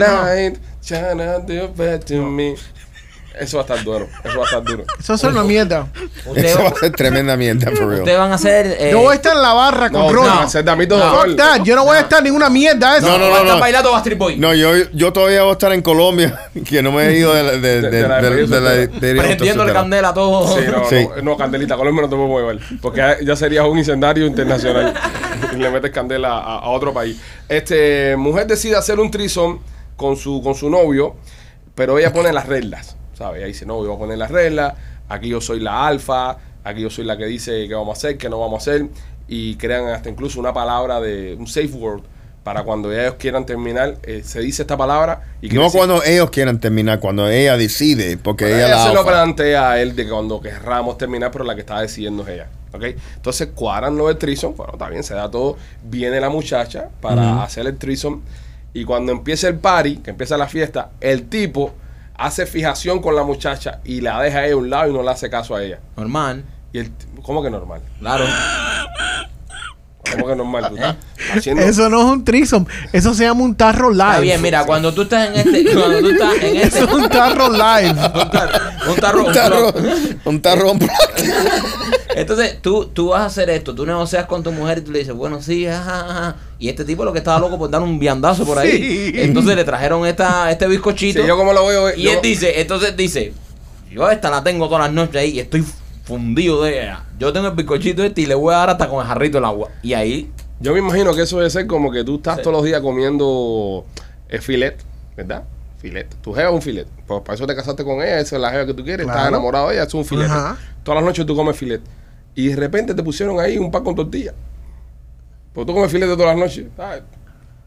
Eso va a estar duro. Eso va a estar duro. Eso es una mierda. Ustedes Eso va a ser tremenda mierda, for ustedes van a hacer... eh, Yo voy a estar en la barra con No, Ron. no, hacer damitos de No. honor. Fuck that. Yo no voy a estar en ninguna mierda esa. No, no, van a no, estar no. bailando Boys. No, yo, yo todavía voy a estar en Colombia, que no me he ido de, la- de, de, De- de la de- de candela a todo. Sí, no, Sí. no, no, Candelita, Colombia no te puedo llevar. Porque ya sería un incendario internacional. y le metes candela a, a otro país. Este, mujer decide hacer un trison con su, con su novio, pero ella pone las reglas. ¿Sabes? Ella dice, no, yo voy a poner las reglas. Aquí yo soy la alfa. Aquí yo soy la que dice qué vamos a hacer, qué no vamos a hacer. Y crean hasta incluso una palabra de un safe word para cuando ellos quieran terminar. eh, se dice esta palabra. Y No cuando ellos quieran terminar, cuando ella decide, porque ella, ella la se lo plantea a él de cuando querramos terminar, pero la que está decidiendo es ella. ¿ok? Entonces cuadran lo del trison, bueno, está bien, se da todo. Viene la muchacha para hacer el trison. Y cuando empieza el party, que empieza la fiesta, el tipo hace fijación con la muchacha y la deja a ella a un lado y no le hace caso a ella. Normal. Y el, ¿Cómo que normal? Claro. ¿Cómo que normal? Tú estás haciendo- Eso no es un threesome. Eso se llama un tarro live. Está bien, mira, cuando tú estás en este... Cuando tú estás en este... Eso es un tarro live. un tarro, un tarro, Un tarro, un un tarro Entonces, tú, tú vas a hacer esto, tú negocias con tu mujer y tú le dices, bueno, sí, ajá, ajá. Y este tipo lo que estaba loco por dar un viandazo por ahí. Sí. Entonces le trajeron esta, este bizcochito. Sí, yo como lo veo... y yo- él dice, entonces dice, yo esta la tengo todas las noches ahí y estoy fundido de ella. Yo tengo el bizcochito este y le voy a dar hasta con el jarrito el agua. Y ahí, Yo me imagino que eso debe ser como que tú estás Sí. todos los días comiendo eh, filet, ¿verdad? Filet. Tu jeva es un filet. Pues para eso te casaste con ella, esa es la jeva que tú quieres, estás enamorado de ella, es un filet. Ajá. Todas las noches tú comes filet. Y de repente te pusieron ahí un pan con tortilla. Pues tú comes filete todas las noches. ¿sabes?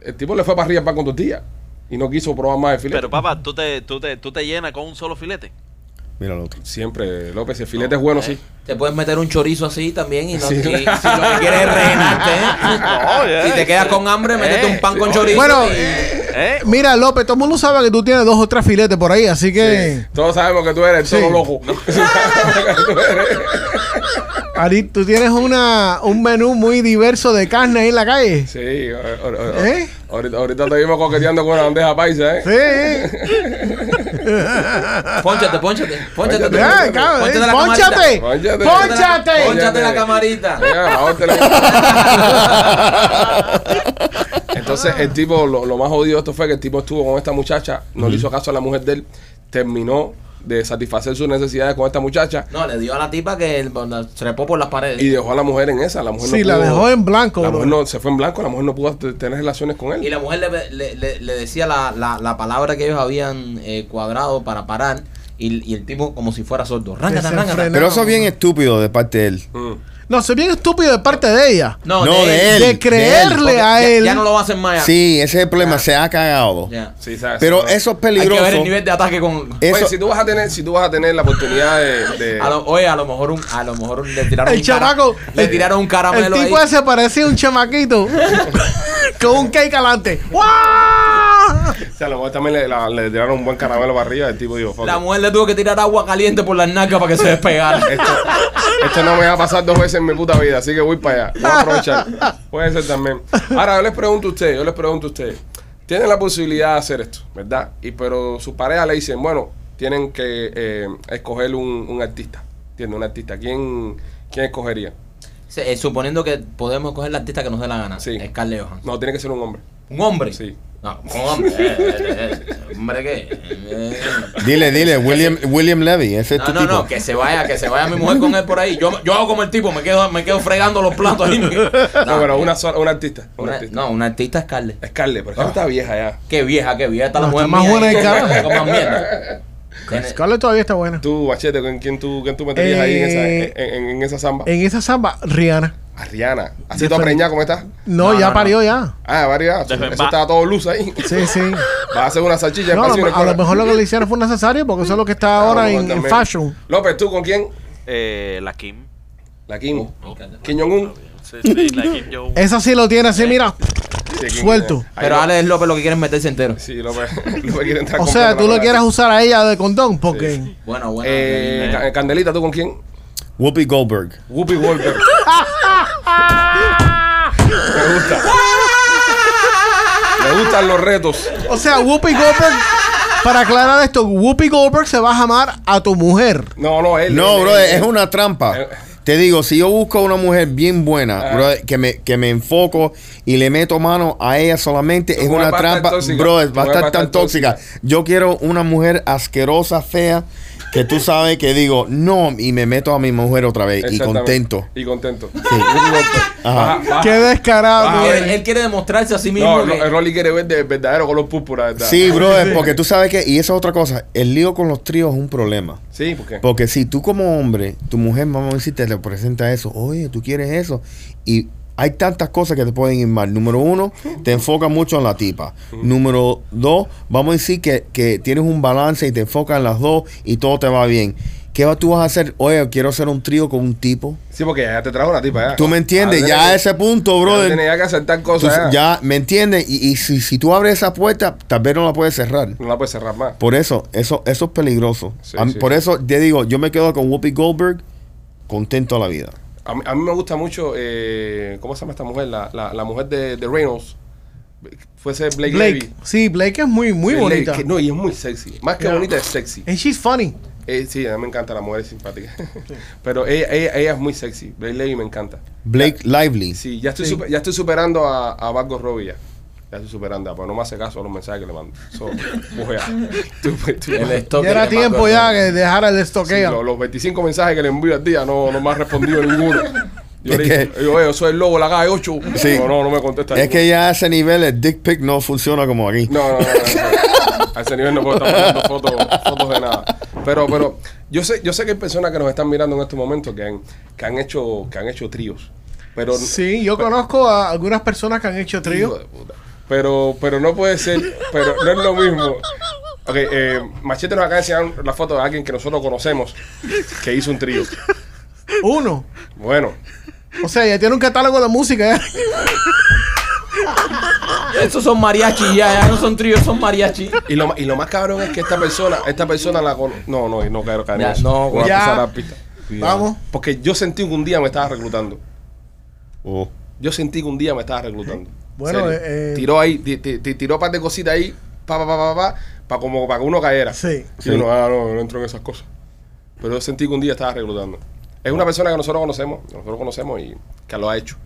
El tipo le fue para arriba el pan con tortilla. Y no quiso probar más el filete. Pero papá, ¿tú te, tú, te, tú te llenas con un solo filete. Mira el otro. Siempre, López, si el filete es bueno, sí. te puedes meter un chorizo así también y, no, Sí. y si lo que quieres es rellenarte. ¿eh? Si te quedas con hambre, métete un pan con chorizo. Bueno, y- ¿Eh? Mira, López, todo el mundo sabe que tú tienes dos o tres filetes por ahí, así que. Todos sabemos que tú eres Sí. todo loco. Ari, tú tienes una, un menú muy diverso de carne ahí en la calle. Sí, ahor- ahor- ahor- ¿Eh? Ahorita, ahorita te vimos coqueteando con una bandeja paisa, ¿eh? Sí. Pónchate, pónchate, pónchate. Pónchate. Ya, cabrón, Pónchate la ¡Pónchate! Pónchate. ¡Pónchate! Pónchate la camarita. Entonces, el tipo, lo, lo más jodido de esto fue que el tipo estuvo con esta muchacha, no le hizo caso a la mujer de él, terminó de satisfacer sus necesidades con esta muchacha No, le dio a la tipa que se trepó por las paredes. y dejó a la mujer en esa. La mujer Sí, no la pudo- dejó en blanco, La bro. mujer no, se fue en blanco, la mujer no pudo tener relaciones con Y él. la mujer le, le- le- le decía la, la, la palabra que ellos habían eh, cuadrado para parar. Y, y el tipo como si fuera sordo. Rángata, rángata. Pero eso es bien estúpido de parte de él. Mm. No, soy bien estúpido de parte de ella. No, No, de, de él. de creerle a él. ya no lo va a hacer más. Sí, ese es el problema, se ha cagado. Ya. Sí, ¿sabes? Pero No. eso es Hay que ver peligroso. el nivel de ataque con. Eso- Oye, si tú vas a tener, si tú vas a tener la oportunidad de, de- A lo- oye, a lo mejor un, a lo mejor le tiraron El un cara- le tiraron un El caramelo tipo ahí. ese parecía un chamaquito. Con un cake adelante. ¡Wow! O sea, a lo mejor también le, la- le tiraron un buen caramelo para arriba. El tipo dijo, "Fuck La mujer le tuvo que tirar agua caliente por las nalgas para que se despegara. esto, esto no me va a pasar dos veces en mi puta vida, así que voy para allá. Voy a aprovechar. Puede ser también. Ahora, yo les pregunto a ustedes, yo les pregunto a ustedes. Tienen la posibilidad de hacer esto, ¿verdad? Y pero su pareja le dicen, bueno, tienen que eh, escoger un, un artista. ¿Entiendes? Un artista. ¿Quién, quién escogería? Sí, eh, suponiendo que podemos coger la artista que nos dé la gana. Sí. Scarlett Johansson. No, tiene que ser un hombre. ¿Un hombre? Sí. No, hombre. eh, eh, eh, ¿Hombre qué? Eh, Dile, dile, William, William Levy, ese es No, tu no, tipo. no, que se vaya, que se vaya mi mujer con él por ahí. Yo, yo hago como el tipo, me quedo, me quedo fregando los platos ahí. No, pero una sola, artista. Una- artista. no, una artista es Scarlett. Scarlett, pero Scarlett está vieja ya. Qué vieja, qué vieja está la No, mujer está más buena que. Tiene- Scarlett todavía está buena. Tú, Machete, ¿con quién tú, quién tú meterías ahí en esa, Eh, en, en- en esa samba? En esa samba, Rihanna. A Rihanna. ¿Así tú preñada cómo estás? No, No, ya no, no. parió ya. Ah, varias. Eso, va- estaba todo luz ahí. Sí, sí. Vas a hacer una salchicha No, a, lo, a mejor lo que le hicieron fue necesario porque eso es lo que está Ah, ahora en, en fashion. López, ¿tú con quién? Eh, la Kim. La Kim. encanta. Kim Jong-un. Sí, sí, la Kim Jong. Esa sí lo tiene así, mira. Sí, Kim, Suelto. eh, ahí Pero Alex López lo que quiere es meterse entero. Sí, López, López quiere entrar O sea, en tú lo quieres usar a ella de condón porque... Bueno, bueno. Eh, eh, Ca- Candelita, ¿tú con quién? Whoopi Goldberg. Whoopi Goldberg. Me gusta. Me gustan los retos. O sea, Whoopi Goldberg... Para aclarar esto, Whoopi Goldberg se va a jamar a tu mujer. No, no, él. No, él, bro, él, es una trampa. Eh. Te digo, si yo busco una mujer bien buena, Ah. bro, que me, que me enfoco y le meto mano a ella solamente, es una trampa, tóxica. bro, va a estar tan tóxica. Yo quiero una mujer asquerosa, fea, que tú sabes que digo, no, y me meto a mi mujer otra vez y contento. Y contento. Ajá. Baja. Qué descarado. Ah, él, él quiere demostrarse a sí mismo No, que... el Rolly quiere ver de verdadero color púrpura, ¿verdad? Sí, bro, porque tú sabes que, y esa es otra cosa, el lío con los tríos es un problema. Sí, ¿por qué? Porque si tú como hombre, tu mujer, vamos a decir, te representa eso, oye, tú quieres eso, y hay tantas cosas que te pueden ir mal. Número uno, te enfoca mucho en la tipa. Número dos, vamos a decir que, que tienes un balance y te enfocas en las dos y todo te va bien. ¿Qué tú vas a hacer? Oye, quiero hacer un trío con un tipo. Sí, porque ya te trajo una tipa, ya. ¿Tú me entiendes? Ah, Ya a ese punto, brother. Ya que aceptar tú cosas, ya. ya, ¿me entiendes? Y, y si, si tú abres esa puerta, tal vez no la puedes cerrar. No la puedes cerrar más. Por eso, eso, eso es peligroso. Sí, A mí- sí. Por eso te digo, yo me quedo con Whoopi Goldberg contento a la vida. A mí, a mí me gusta mucho, eh, ¿cómo se llama esta mujer? La, la, la mujer de, de Reynolds. Fuese Blake, Blake. Levy. Sí, Blake es muy, muy Blake bonita. Que no, y es muy sexy. Más que Yeah. bonita, es sexy. And she's funny. Eh, sí, a mí me encanta, la mujer es simpática. Pero ella, ella, ella es muy sexy. Blake Levy me encanta. Blake Lively. Sí, ya estoy, Sí. super- ya estoy superando a, a Margot Robbie ya. Ya estoy superando, pero no me hace caso a los mensajes que le mando. So, mujer, tú- tú- El Ya stalker era tiempo ya que dejara el sí, estoqueo. lo- los 25 mensajes que le envío al día no, no me ha respondido ninguno. Yo Es le dije, que- yo, "Oye, yo soy el lobo, la calle 8. Sí. No, no, no me contesta. Es ninguno. que ya a ese nivel el dick pic no funciona como aquí. No, no, no, no, no. A ese nivel no puedo estar mandando fotos, fotos de nada. Pero, pero, yo sé, yo sé que hay personas que nos están mirando en este momento que han, que han hecho, que han hecho tríos. Pero Sí, yo conozco a algunas personas que han hecho Hijo trío. de puta. Pero, pero no puede ser, pero no es lo mismo. Ok, eh, Machete nos acaba de enseñar la foto de alguien que nosotros conocemos que hizo un trío. Uno. Bueno, O sea, ya tiene un catálogo de música. ¿eh? Esos son mariachi ya, ya no son tríos, son mariachi. y lo, y lo más cabrón es que esta persona, esta persona la cono- No, no, no quiero caer en Ya, eso. no, Voy a pisar la pista. Vamos. Porque yo sentí que un día me estaba reclutando. Oh. Yo sentí que un día me estaba reclutando. Bueno, eh, eh. tiró ahí, ti- ti- ti- tiró un par de cositas ahí, pa, pa, pa, pa, pa, pa, como para que uno cayera. Sí. Y uno, ah, no, no entro en esas cosas. Pero yo sentí que un día estaba reclutando. Es una persona que nosotros conocemos, que nosotros conocemos y que lo ha hecho.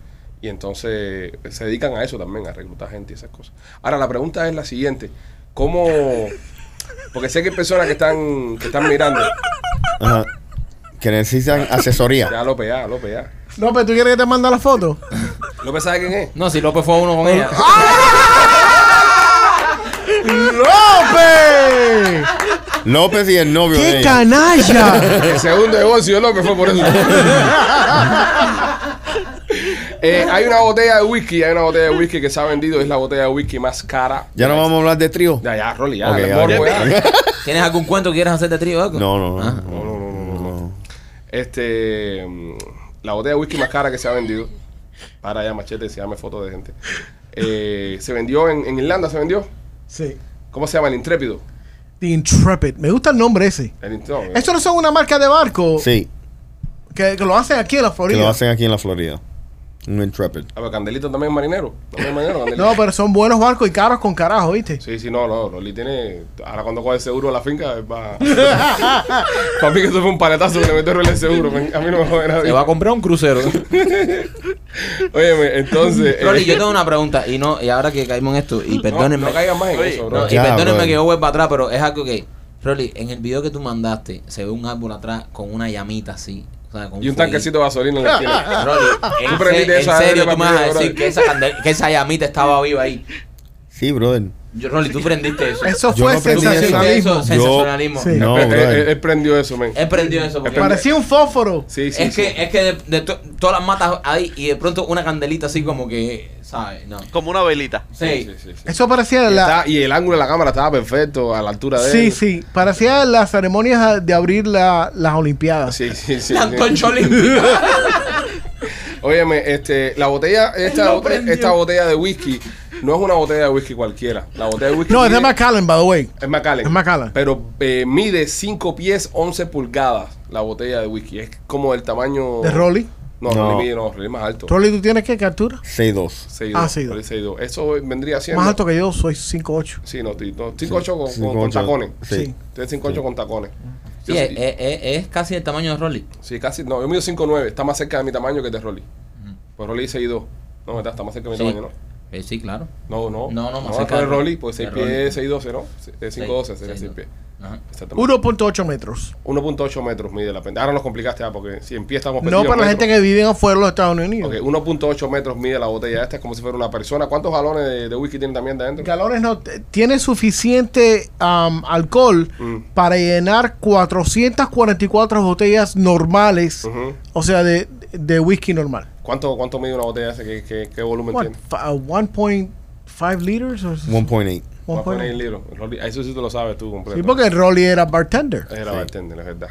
Y entonces se dedican a eso también, a reclutar gente y esas cosas. Ahora, la pregunta es la siguiente. ¿Cómo...? Porque sé que hay personas que están, que están mirando. Ajá. Que necesitan asesoría. Ya, López, ya, López, ya. López, ¿tú quieres que te mande la foto? ¿López sabe quién es? No, si López fue uno con ella. ¡López! López y el novio de ¡Qué ella. canalla! El segundo negocio de López fue por eso. Eh, hay una botella de whisky, hay una botella de whisky que se ha vendido, es la botella de whisky más cara. Ya no vamos a hablar de trío. Ya, ya, Rolly, ya, morbo. ¿Tienes algún cuento que quieras hacer de trío algo? No, no, no. Ah. No, no, no, no. Este, la botella de whisky más cara que se ha vendido. Para allá, machete, se llame fotos de gente. eh, se vendió en, en Irlanda, se vendió. Sí. ¿Cómo se llama? El Intrépido. The Intrepid. Me gusta el nombre ese. El Int- no, ¿Esto no son una marca de barco Sí, que, que lo hacen aquí en la que Florida? lo hacen aquí en la Florida. Un Intrepid. A ver, Candelito también es marinero. También es marinero, Candelito. No, pero son buenos barcos y caros con carajo, ¿viste? Sí, sí, no, no. Rolly tiene. Ahora cuando coge el seguro de la finca, va. Para mí que eso fue un paletazo que le metió Rolly el seguro. A mí no me jode nadie. Se va a comprar un crucero. Óyeme, entonces. eh, Rolly, yo tengo una pregunta y no y ahora que caímos en esto y no, perdónenme. no caigan más en Oye, eso, No, bro. y Ya, perdónenme que yo vuelva atrás, pero es algo que Rolly, en el video que tú mandaste se ve un árbol atrás con una llamita así, o sea, con Y un tanquecito de gasolina en la esquina. Rolly, en, se- en serio tú me vas a decir que esa, candel- que esa llamita estaba viva ahí. Sí, brother. Yo, Rolly, tú prendiste eso. Eso fue no prendí ¿Tú prendiste sensacionalismo. eso? Sensacionalismo. Sí. No, él, él- él prendió eso, men. Él prendió eso porque Parecía un fósforo. Sí, sí. es sí. que es que de, de to- todas las matas ahí y de pronto una candelita así como que, ¿sabes? No. Como una velita. Sí. Sí, sí, sí, sí. Eso parecía Y, la... está- y el ángulo de la cámara estaba perfecto a la altura de Sí, él. sí. Parecía las ceremonias de abrir la- las Olimpiadas. Sí, sí, sí. La sí. antorcha olímpica. Óyeme, este, la botella, esta, botella, esta botella de whisky no es una botella de whisky cualquiera. La botella de whisky No, es de mide- Macallan, by the way. es Macallan. Es Macallan. Pero eh, mide 5 pies 11 pulgadas la botella de whisky. Es como el tamaño... De Rolly. No, No. Rolly mide, no, Rolly es más alto. Rolly, ¿tú tienes qué captura? 6'2. 6'2". Ah, 6'2". Rolly 6'2". Eso vendría siendo... Más alto que yo, soy 5'8". Sí, no, ti- no 5'8 con, con- 5'8". con tacones. Sí. Tienes 5'8 con tacones. Sí, es, sí- es- es- es casi el tamaño de Rolly. Sí, casi. No, yo mido 5'9. Está más cerca de mi tamaño que de Rolly. Pues Rolly 6'2". No, ¿verdad? Está más cerca de mi Sí. tamaño, ¿no? Eh, sí, claro. No, no. No, no, más no cerca de Rolly, pues De 6 pies, Rolly. 6'12, ¿no? 5'12 sería 6 6'12. pies. Ajá. Exactamente. 1.8 metros. 1.8 metros mide la pendeja. Ahora nos complicaste ya porque si en pie estamos No para la gente que vive afuera de los Estados Unidos. Ok, 1.8 metros mide la botella esta, es como si fuera una persona. ¿Cuántos galones de, de whisky tiene también de adentro? Galones no. Tiene suficiente um, alcohol Mm. para llenar 444 botellas normales. O sea, de, de whisky normal. ¿Cuánto, ¿Cuánto mide una botella esa? ¿Qué, qué, qué volumen What, tiene? fa- uh, 1.5 liters? or- 1.8. 1.8. libros. Eso sí tú lo sabes tú completo. Sí, porque Rolly era bartender. Era bartender, es verdad.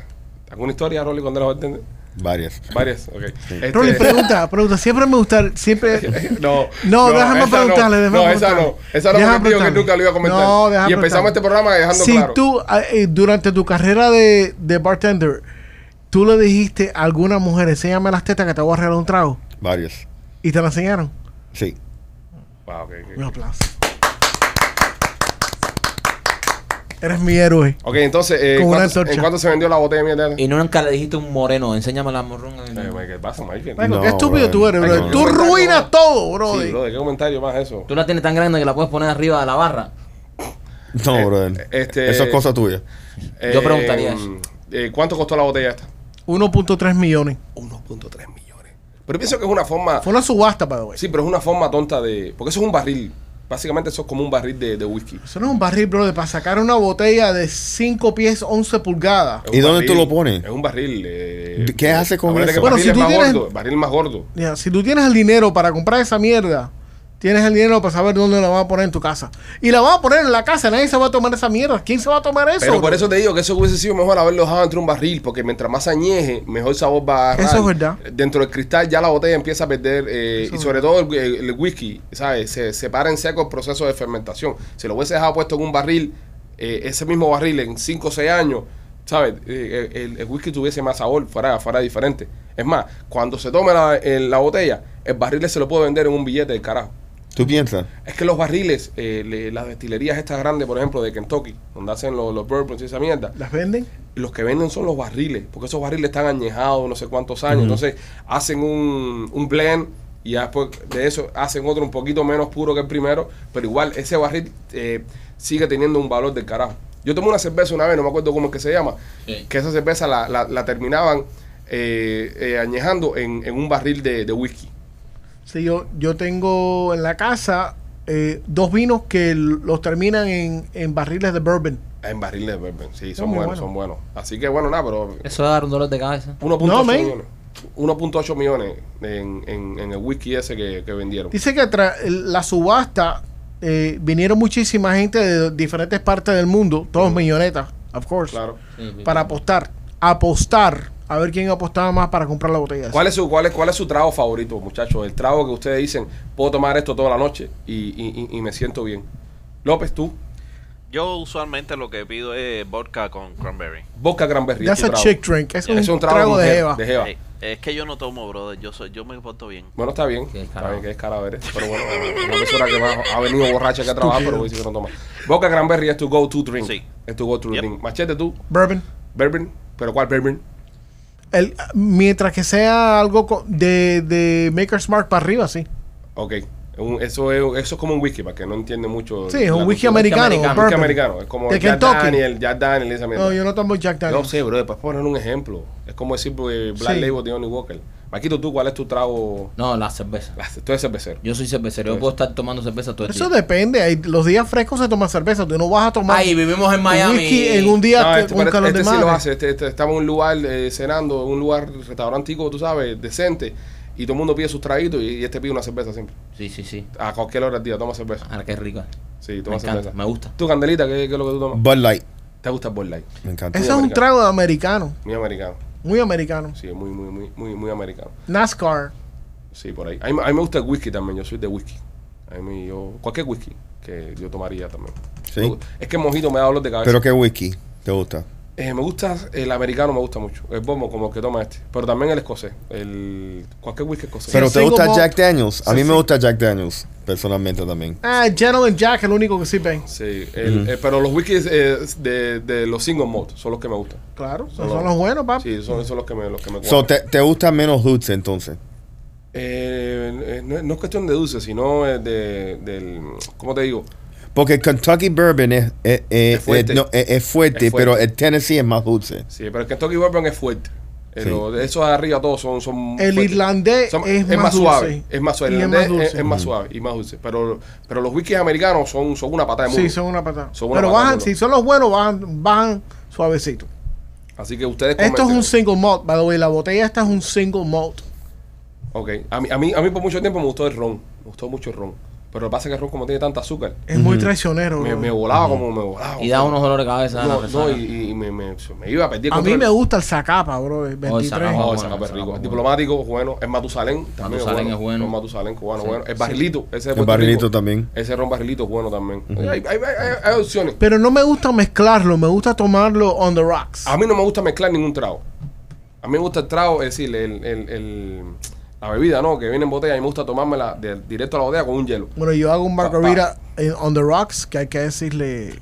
¿Alguna historia, Rolly, cuando era bartender? Varias. Varias, ok. Este- Rolly, pregunta, pregunta. Siempre me gusta, siempre... No, No, déjame esa preguntarle, No, déjame no esa no. Esa no Déjame digo que nunca lo iba a comentar. No, déjame y empezamos este programa dejando si claro. tú, eh, durante tu carrera de, de bartender, tú le dijiste a alguna mujer, enséñame las tetas que te voy a regalar un trago, Varias. y te la enseñaron, Sí. Wow, ok, ok. un aplauso. Eres mi héroe. Ok, entonces, eh, ¿cuánto-. ¿en cuánto se vendió la botella de mierda? Y no nunca le dijiste un moreno, enséñame la morrón. Eh, ¿Qué pasa, Michael? Bueno, No, qué estúpido brother. tú eres, bro. Tú ruinas todo, bro. Sí, bro, ¿de qué comentario más eso? Tú la tienes tan grande que la puedes poner arriba de la barra. No, Eh, brother. este- Eso es cosa tuya. Yo preguntaría eso. eh, ¿Cuánto costó la botella esta? 1.3 millones. 1.3 millones. Pero pienso que es una forma... Fue una subasta, way. Sí, pero es una forma tonta de... Porque eso es un barril. Básicamente eso es como un barril de, de whisky. Eso no es un barril, bro, para sacar una botella de 5 pies 11 pulgadas. ¿Y dónde tú lo pones? Es un barril. eh, ¿Qué hace con eso? que Bueno, barril si es tú más tienes- gordo. El barril más gordo. Si tú tienes el dinero para comprar esa mierda, tienes el dinero para saber dónde la vas a poner en tu casa. Y la vas a poner en la casa, nadie se va a tomar esa mierda. ¿Quién se va a tomar eso? Pero por eso te digo que eso hubiese sido mejor haberlo dejado dentro de un barril, porque mientras más añeje, mejor sabor va a agarrar. Eso es verdad. Dentro del cristal ya la botella empieza a perder, eh, y sobre todo el, whisky, ¿sabes? Se separa en seco el proceso de fermentación. Si lo hubiese dejado puesto en un barril, eh, ese mismo barril en 5 o 6 años, ¿sabes? Eh, el, el whisky tuviese más sabor, fuera, fuera diferente. Es más, cuando se tome la, la botella, el barril se lo puede vender en un billete del carajo. ¿Tú piensas? Es que los barriles, eh, le- las destilerías estas grandes, por ejemplo, de Kentucky, donde hacen los, los bourbons y esa mierda, ¿Las venden? los que venden son los barriles, porque esos barriles están añejados no sé cuántos años. Entonces hacen un, un blend y ya después de eso hacen otro un poquito menos puro que el primero, pero igual ese barril eh, sigue teniendo un valor del carajo. Yo tomé una cerveza una vez, no me acuerdo cómo es que se llama, Sí. que esa cerveza la, la- la terminaban eh, eh, añejando en, en un barril de, de whisky. Sí, yo, yo tengo en la casa eh, dos vinos que los terminan en, en barriles de bourbon. En barril de bourbon, sí, Son buenos, son buenos. Así que bueno, nada, pero Eso va a dar un dolor de cabeza. 1.8 No, millones. 1.8 millones en, en- en el whisky ese que, que vendieron. Dice que tra- el- la subasta eh, vinieron muchísima gente de diferentes partes del mundo, todos millonetas, of course, Claro. Para apostar. Apostar a ver quién apostaba más para comprar la botella. ¿Cuál es, su, cuál, es, ¿Cuál es su trago favorito, muchachos? El trago que ustedes dicen, puedo tomar esto toda la noche y, y- y- y me siento bien. López, tú, Yo usualmente lo que pido es vodka con cranberry. vodka cranberry. es That's tu a trago. chick drink. Es, Es un, un trago, trago de mujer, Eva. de jeva. Eh, es que yo no tomo, brother. Yo soy, yo me porto bien. Bueno, está bien. Qué Está bien que es cara eres. Pero bueno, una persona que va- ha venido borracha que a trabajar, pero voy a decir que no toma. Vodka cranberry es tu go-to drink. Sí. Es tu go-to Yep. drink. Machete, tú, Bourbon. bourbon. ¿Pero cuál bourbon? El, mientras que sea algo co- de, de Maker's Mark para arriba, sí. Ok. Un- eso, es, eso es como un whisky, para que no entiende mucho. Sí, es un whisky americano. americano. Whisky americano. Es como De Jack Kentucky. Daniel, Jack Daniel, esa mierda. No, yo no tomo Jack Yo Daniels. sé, bro, después poner un ejemplo. Es como decir pues, Black Sí. Label de Johnny Walker. Maquito, ¿tú cuál es tu trago? No, la cerveza. Tú eres cervecero. Yo soy cervecero. Yo puedo estar tomando cerveza todo el Eso día. depende. Hay, los días frescos se toma cerveza. Tú no vas a tomar Ay, vivimos en Miami. whisky en un día No, este, con calor este de sí lo hace. Este, este- estamos en un lugar eh, cenando, en un lugar restaurantico, tú sabes, decente. Y todo el mundo pide sus traguitos y, y este pide una cerveza siempre. Sí, sí, sí. A cualquier hora del día, toma cerveza. Ah, qué rico. Sí, Me toma encanta, cerveza. me gusta. ¿Tú, Candelita, qué, qué es lo que tú tomas? Bud Light. ¿Te gusta el Bud Light? Me encanta. Ese es un trago de americano. Muy americano. Muy americano. Sí, muy, muy, muy, muy, muy americano. NASCAR. Sí, por ahí. A mí, a mí me gusta el whisky también. Yo soy de whisky. A mí, yo, cualquier whisky que yo tomaría también. Sí. Es que el mojito me da dolor de cabeza. Pero qué whisky te gusta. Eh, me gusta, el americano me gusta mucho. El bombo como el que toma este. Pero también el escocés. El, cualquier whisky escocés. Pero te gusta. Jack Daniels. A Sí, mí sí. me gusta Jack Daniels, personalmente también. Ah, Gentleman Jack, el único que sirve. Sí, el- eh, pero los whiskies eh, de, de los single malt son los que me gustan. Claro, Son son los- los buenos, papi. Sí, son, son los que me, los que me So, te, te gusta menos dulce entonces. Eh, eh, no, es- no es cuestión de dulce, sino eh, de, del... ¿Cómo te digo? Porque el Kentucky Bourbon es, es, es- Es fuerte. es- no, es- es fuerte, Es fuerte. pero el Tennessee es más dulce. Sí, pero el Kentucky Bourbon es fuerte. Eh, Sí. esos de arriba todos son, son El fuertes. irlandés Son- es, más, suave. dulce. Es más suave. El es irlandés más es, dulce. es más suave y más dulce. Pero, pero los whiskies americanos son, son una patada de Sí, muro. son una patada. Son una Pero patada bajan, si son los buenos, bajan, bajan suavecito. Así que ustedes Esto es un single malt, by the way. La botella esta es un single malt. Ok. A mí, a, mí, a mí por mucho tiempo me gustó el ron. Me gustó mucho el ron. Pero lo que pasa es que el ron como tiene tanta azúcar, Es muy traicionero. me, bro. me volaba como me volaba. Y da unos dolores de cabeza. No, la no, persona. y, y me, me, me iba a perder A mí me gusta el Zacapa, bro. el 23. Zacapa. No, Bueno, ese café ese rico. El es diplomático, bueno. El Matusalén también Matusalén es es bueno. El Matusalén cubano, bueno. El barrilito, ese de El Puerto barrilito Rico. también. Ese ron barrilito es bueno también. hay, hay, hay, hay opciones. Pero no me gusta mezclarlo, me gusta tomarlo on the rocks. A mí no me gusta mezclar ningún trago. A mí me gusta el trago, es decir, el, el, el- la bebida, ¿no? Que viene en botella y me gusta tomármela de- directo a la botella con un hielo. Bueno, yo hago un margarita en- on the rocks que hay que decirle.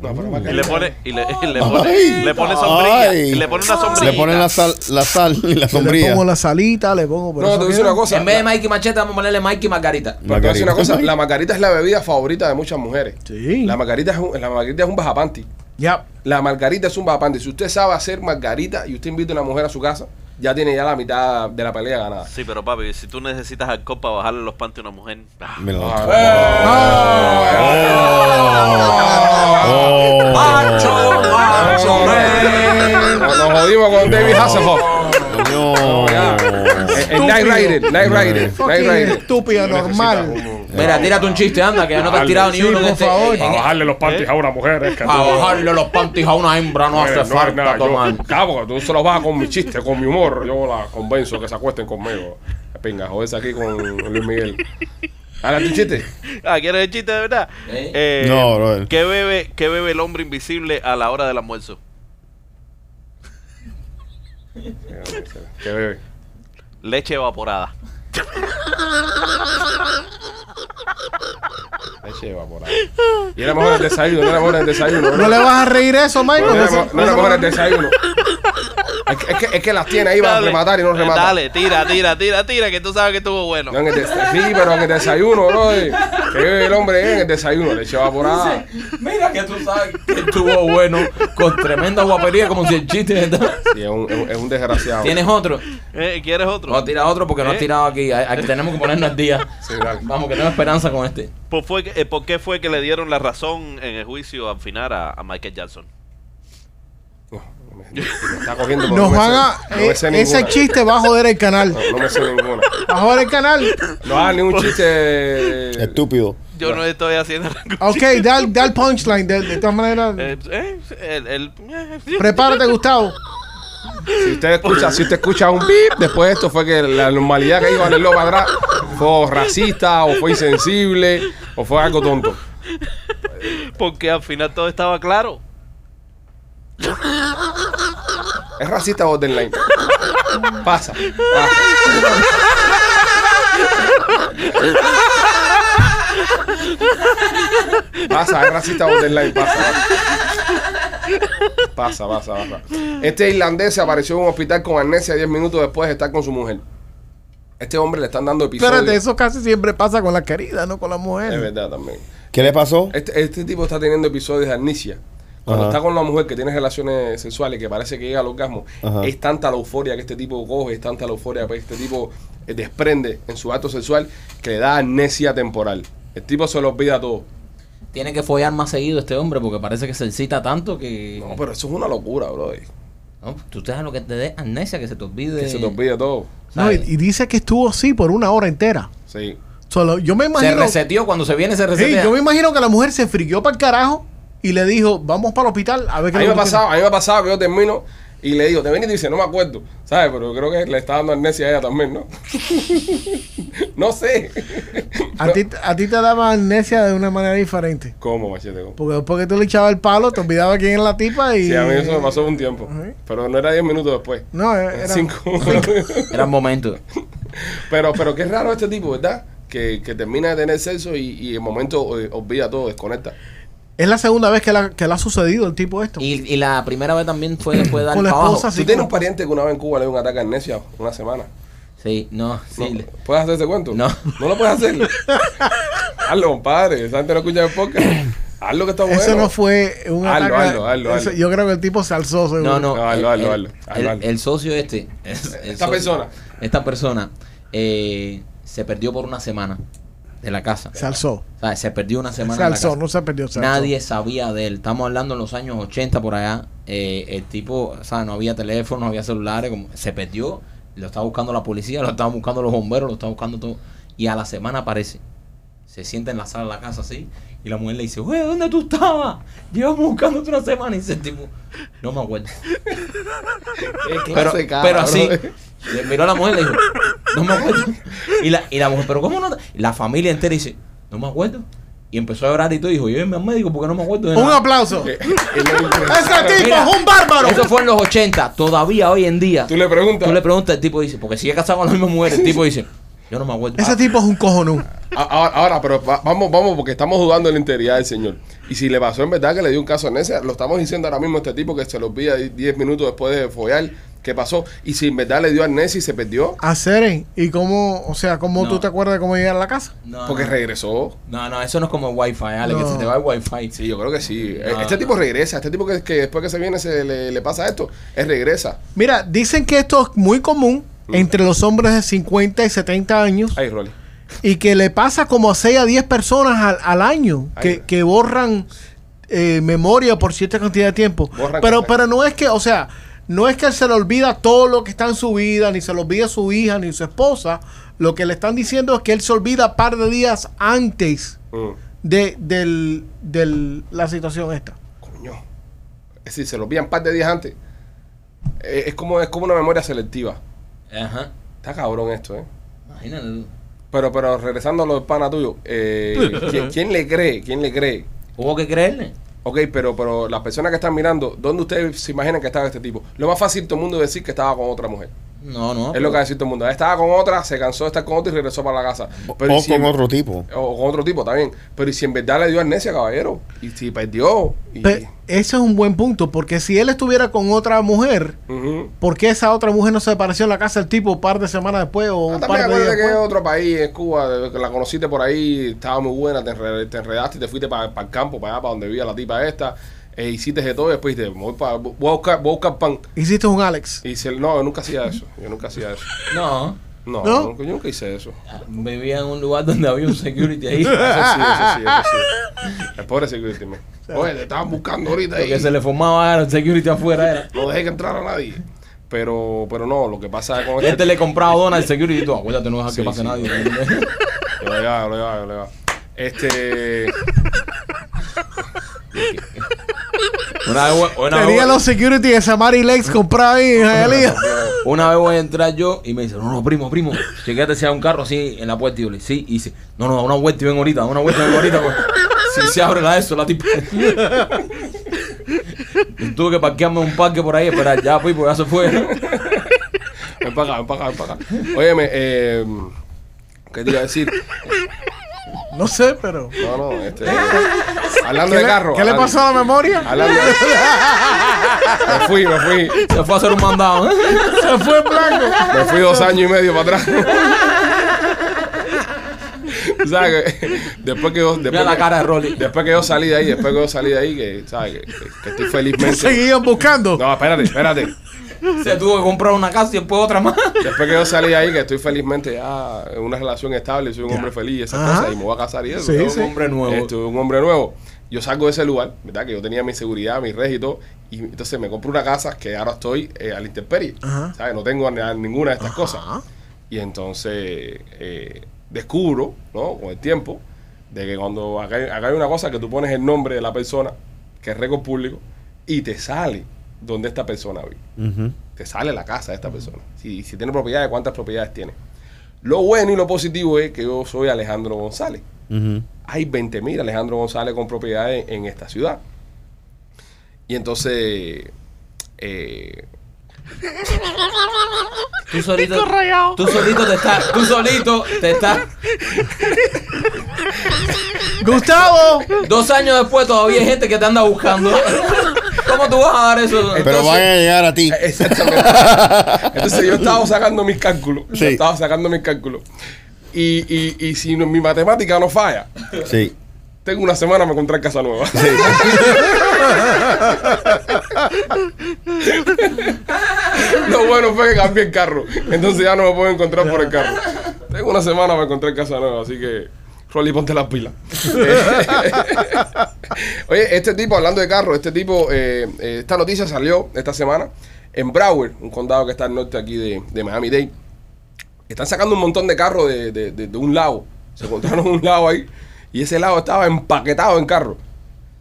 pero Y le pone, y le, y le pone, Ay. le pone sombrilla. Ay. Y le pone una sombrilla. Le ponen la sal, la sal y la Yo le sombrilla. pongo la salita, le pongo. pero No, te voy a decir queda- una cosa. En vez de Mikey Machete, vamos a ponerle Mikey Margarita. pero te voy a decir una cosa. La margarita es la bebida favorita de muchas mujeres. Sí. La margarita es un, la margarita es un bajapanti. Ya. La margarita es un bajapanti. Si usted sabe hacer margarita y usted invita a una mujer a su casa, ya tiene ya la mitad de la pelea ganada. Sí, pero papi, si tú necesitas alcohol para bajarle los panties a una mujer, ah, Me lo- Oh. Macho, macho, man. Nos, jodimos con David Hasselhoff. No. El- el Night Rider, Night Rider, Night Rider. estúpido, Necesita normal. Mira, tírate un chiste, anda, que ya no te has tirado ni uno por este. Para bajarle los panties a una mujer es que Para bajarle los panties a una hembra no Eh, hace falta tomar. Porque tú se los bajas con mi chiste, con mi humor. Yo la convenzo que se acuesten conmigo. Pinga, joderse aquí con Luis Miguel. Ahora tu chiste. Ah, ¿quieres el chiste de verdad? ¿Eh? Eh, No, brother. ¿qué bebe, ¿Qué bebe el hombre invisible a la hora del almuerzo? Que bebe. Leche evaporada. Leche evaporada. Y era mejor el desayuno, no era mejor el desayuno. ¿No le vas a reír eso, Michael? No era, no era mejor el desayuno. Es que, es que, es que las tiene ahí para rematar y no remata. Dale, tira, tira, tira, tira, que tú sabes que estuvo bueno. No, en el des- sí, pero en el desayuno, bro. Que el hombre eh, en el desayuno, leche evaporada. Mira que tú sabes que estuvo bueno, con tremenda guapería, como si el chiste ¿verdad? Sí, es un, es un- es un desgraciado. ¿Tienes otro? Eh, ¿Quieres otro? Vamos a tirar otro porque no has ¿Eh? tirado aquí. Hay- tenemos que ponernos al día. Sí. Vamos, que tengo esperanza con este. ¿Por, fue que- eh, ¿Por qué fue que le dieron la razón en el juicio al final a, a Michael Jackson? No, no me, me está cogiendo por Nos no van a. no eh, ese chiste va a joder el canal. No, no me sé ninguna. Va a joder el canal. No hagas ni un chiste. Estúpido. Yo no estoy haciendo ningún Ok, da, da el punchline. De, de todas maneras, Eh, eh, el, el- eh, prepárate, Gustavo. Si usted escucha, si usted escucha un bip, después de esto fue que la normalidad que iba a para atrás fue racista, o fue insensible, o fue algo tonto. Porque al final todo estaba claro. Es racista borderline. Pasa, pasa. Pasa, es racista borderline, pasa. Pasa, pasa, pasa. Este irlandés se apareció en un hospital con amnesia 10 minutos después de estar con su mujer. Este hombre le están dando episodios. Espérate, eso casi siempre pasa con la querida, no con la mujer. Es verdad también. ¿Qué le pasó? Este, este tipo está teniendo episodios de amnesia. Cuando Ajá. está con una mujer que tiene relaciones sexuales que parece que llega al orgasmo, Ajá. es tanta la euforia que este tipo coge, es tanta la euforia que este tipo eh, desprende en su acto sexual que le da amnesia temporal. El tipo se lo olvida todo. Tiene que follar más seguido este hombre porque parece que se excita tanto que. No, pero eso es una locura, bro. No, tú te das lo que te dé amnesia, que se te olvide. Que se te olvide todo. No, y, dice que estuvo así por una hora entera. Sí. Solo, yo me Se imagino. reseteó, cuando se viene se Sí, resetea. yo me imagino que la mujer se friqueó para el carajo y le dijo, vamos para el hospital a ver qué A mí me ha pasado, a mí me ha pasado que yo termino y le digo, te ven y te dice, no me acuerdo, ¿sabes? Pero creo que le está dando amnesia a ella también, ¿no? no sé. A ti, a ti te daba amnesia de una manera diferente. ¿Cómo, machete? ¿Cómo? Porque después que tú le echabas el palo, te olvidaba quién era la tipa y... Sí, a mí eso me pasó un tiempo. Pero no era 10 minutos después. No, era... Cinco. Era un momento. pero, pero qué raro este tipo, ¿verdad? Que, que termina de tener sexo y, y en momento eh, olvida todo, desconecta. Es la segunda vez que, la- que le ha sucedido el tipo esto. Y, y la primera vez también fue después de dar Con la abajo. esposa, sí. ¿Tú tienes un pariente que una vez en Cuba le dio un ataque a amnesia una semana? Sí, no, sí. No, ¿Puedes hacer ese cuento? No. ¿No lo puedes hacer? Hazlo, compadre. Esa gente no escucha el podcast. Hazlo que está bueno. Eso no fue un Hazlo, ataque. hazlo, hazlo, Eso- hazlo. Yo creo que el tipo se alzó. seguro. No, no. No, hazlo, el, hazlo, el- hazlo, hazlo, el- hazlo. el socio este. es- el Esta socio- persona. Esta persona eh, se perdió por una semana de la casa. Se alzó. O sea, se perdió una semana Se la alzó, casa. no se perdió. Se alzó. Nadie sabía de él. Estamos hablando en los años 80 por allá. Eh, el tipo, o sea, no había teléfono, no había celulares. Como, se perdió. Lo estaba buscando la policía, lo estaban buscando los bomberos, lo estaban buscando todo. Y a la semana aparece. Se sienta en la sala de la casa así. Y la mujer le dice, güey, ¿dónde tú estabas? Llevamos buscándote una semana. Y dice el tipo, no me acuerdo. Pero, pero así, bro. le miró a la mujer y le dijo, no me acuerdo. Y la, y la mujer, pero ¿cómo no? te-?" La familia entera dice, no me acuerdo. Y empezó a llorar y todo. Y dijo, llévenme al médico porque no me acuerdo de Un aplauso. Eh, ¡Ese tipo Mira, es un bárbaro! Eso fue en los 80. Todavía hoy en día. Tú le preguntas. Tú le preguntas, el tipo dice, porque sigue casado con la misma mujer, el tipo dice, yo no me acuerdo. Ese tipo es un cojonú. A- Ahora, ahora, pero va- vamos, vamos, porque estamos dudando de la integridad del señor. Y si le pasó en verdad que le dio un caso a amnesia, lo estamos diciendo ahora mismo a este tipo que se lo olvida 10 minutos después de follar. ¿Qué pasó? Y si en verdad le dio amnesia y se perdió, A Seren. ¿Y cómo, o sea, cómo No. tú te acuerdas de cómo llegar a la casa? No, porque no. regresó. No, no, eso no es como el wifi, Ale, que se te va el wifi. Sí, yo creo que sí. No, este no. tipo regresa. Este tipo que, que después que se viene se le, le pasa esto, él regresa. Mira, dicen que esto es muy común entre los hombres de 50 y 70 años Ay, Rolly. Y que le pasa como a 6 a 10 personas al, al año que, que borran eh, memoria por cierta cantidad de tiempo. Borran Pero, pero no es que, o sea, no es que él se le olvida todo lo que está en su vida, ni se le olvida su hija, ni su esposa. Lo que le están diciendo es que él se olvida par de días antes Mm. de del, del- la situación esta. Coño. Es decir, se lo olvidan un par de días antes. Eh, es, como, es como una memoria selectiva. Ajá. Está cabrón esto, ¿eh? Imagínate. Pero, pero regresando a lo del pana tuyo, eh, ¿quién, quién le cree? ¿Quién le cree? Hubo que creerle. Ok, pero, pero las personas que están mirando, ¿dónde ustedes se imaginan que estaba este tipo? Lo más fácil todo el mundo es decir que estaba con otra mujer. No, no. es lo que va a decir todo el mundo. Estaba con otra, se cansó de estar con otra y regresó para la casa. Pero o si con en- otro tipo. O con otro tipo también. Pero y si en verdad le dio amnesia, caballero. Y si perdió. Y, Pe- ese es un buen punto, porque si él estuviera con otra mujer. ¿por qué esa otra mujer no se apareció en la casa del tipo un par de semanas después o Ah, un también par de días que es otro país, es Cuba, que la conociste por ahí, estaba muy buena, te, enre- te enredaste y te fuiste para el campo, para allá, para donde vivía la tipa esta, e hiciste de todo y después dijiste, voy, pa- voy a buscar, voy a buscar pan. Hiciste un Alex. Y dice, no, yo nunca hacía eso, yo nunca hacía eso. No. No, ¿No? nunca- yo nunca hice eso. Vivía en un lugar donde había un security ahí. Eso sí, eso sí, eso sí. El pobre security, man. Oye, te estaban buscando ahorita ahí. Porque se le formaba el security afuera. Era. No dejé que entrara nadie. Pero, pero no, lo que pasa con Este le compraba donas al security y tú, acuérdate, no dejar Sí, que pase sí. nadie. Lo llevaba, lo llevaba, lo llevaba. Este. Una vez, voy- una, vez Tenía voy- los security de Samari Legs comprados ahí en Hialeah. una vez voy a entrar yo y me dice, no, no, primo, primo, chequéate si hay un carro así en la puerta. Y yo le digo, sí, y dice, no, no, da una vuelta y ven ahorita, da una vuelta y ven ahorita. pues". Si se abre la eso, la tipa. Y tuve que parquearme en un parque por ahí, esperar ya, pues, porque ya se fue. Ven para acá, ven para acá, ven para acá. Óyeme, eh, ¿qué te iba a decir? No sé, pero. No, no, este. hablando ¿Qué, de carro. ¿qué le hablando- pasó a la memoria? Hablando de... Me fui, me fui. Se fue a hacer un mandado. ¿eh? Se fue en blanco. Me fui dos años y medio para atrás. Tú ¿Sabes que después que yo, después Mira la que- cara de Rolly. Después que yo salí de ahí, después que yo salí de ahí, que, ¿sabes? Que, que- que estoy felizmente. Seguían buscando. No, espérate, espérate. Se tuvo que comprar una casa y después otra más. Después que yo salí de ahí, que estoy felizmente ya en una relación estable, soy un hombre feliz y esas Ajá. cosas, y me voy a casar y eso. Sí, ¿no? sí. Un hombre nuevo. Este, un hombre nuevo. Yo salgo de ese lugar, ¿verdad? Que yo tenía mi seguridad, mi red y todo. Y entonces me compro una casa que ahora estoy eh, a la intemperie. Ajá. ¿Sabes? No tengo ni- ninguna de estas cosas. Y entonces eh, descubro, ¿no? Con el tiempo, de que cuando acá, hay- acá hay una cosa que tú pones el nombre de la persona, que es récord público, y te sale donde esta persona vive te sale la casa de esta persona. Si, si tiene propiedades, cuántas propiedades tiene. Lo bueno y lo positivo es que yo soy Alejandro González. Hay 20.000 Alejandro González con propiedades en esta ciudad. Y entonces, eh, Tú solito, tú solito te estás, tú solito te estás. Gustavo. Dos años después todavía hay gente que te anda buscando. ¿Cómo tú vas a dar eso? Pero Entonces- van a llegar a ti. exactamente. Entonces yo estaba sacando mis cálculos. yo Sí. estaba sacando mis cálculos. Y, y, y si no- mi matemática no falla, Sí. tengo una semana para encontrar casa nueva. Lo bueno fue que cambié el carro. Entonces ya no me puedo encontrar por el carro. Tengo una semana para encontrar casa nueva, así que Rolly, ponte las pilas. Oye, este tipo, hablando de carro, este tipo, eh, eh, esta noticia salió esta semana en Broward, un condado que está al norte aquí de, de Miami-Dade. Están sacando un montón de carros de, un lago. Se encontraron un lago ahí y ese lago estaba empaquetado en carros.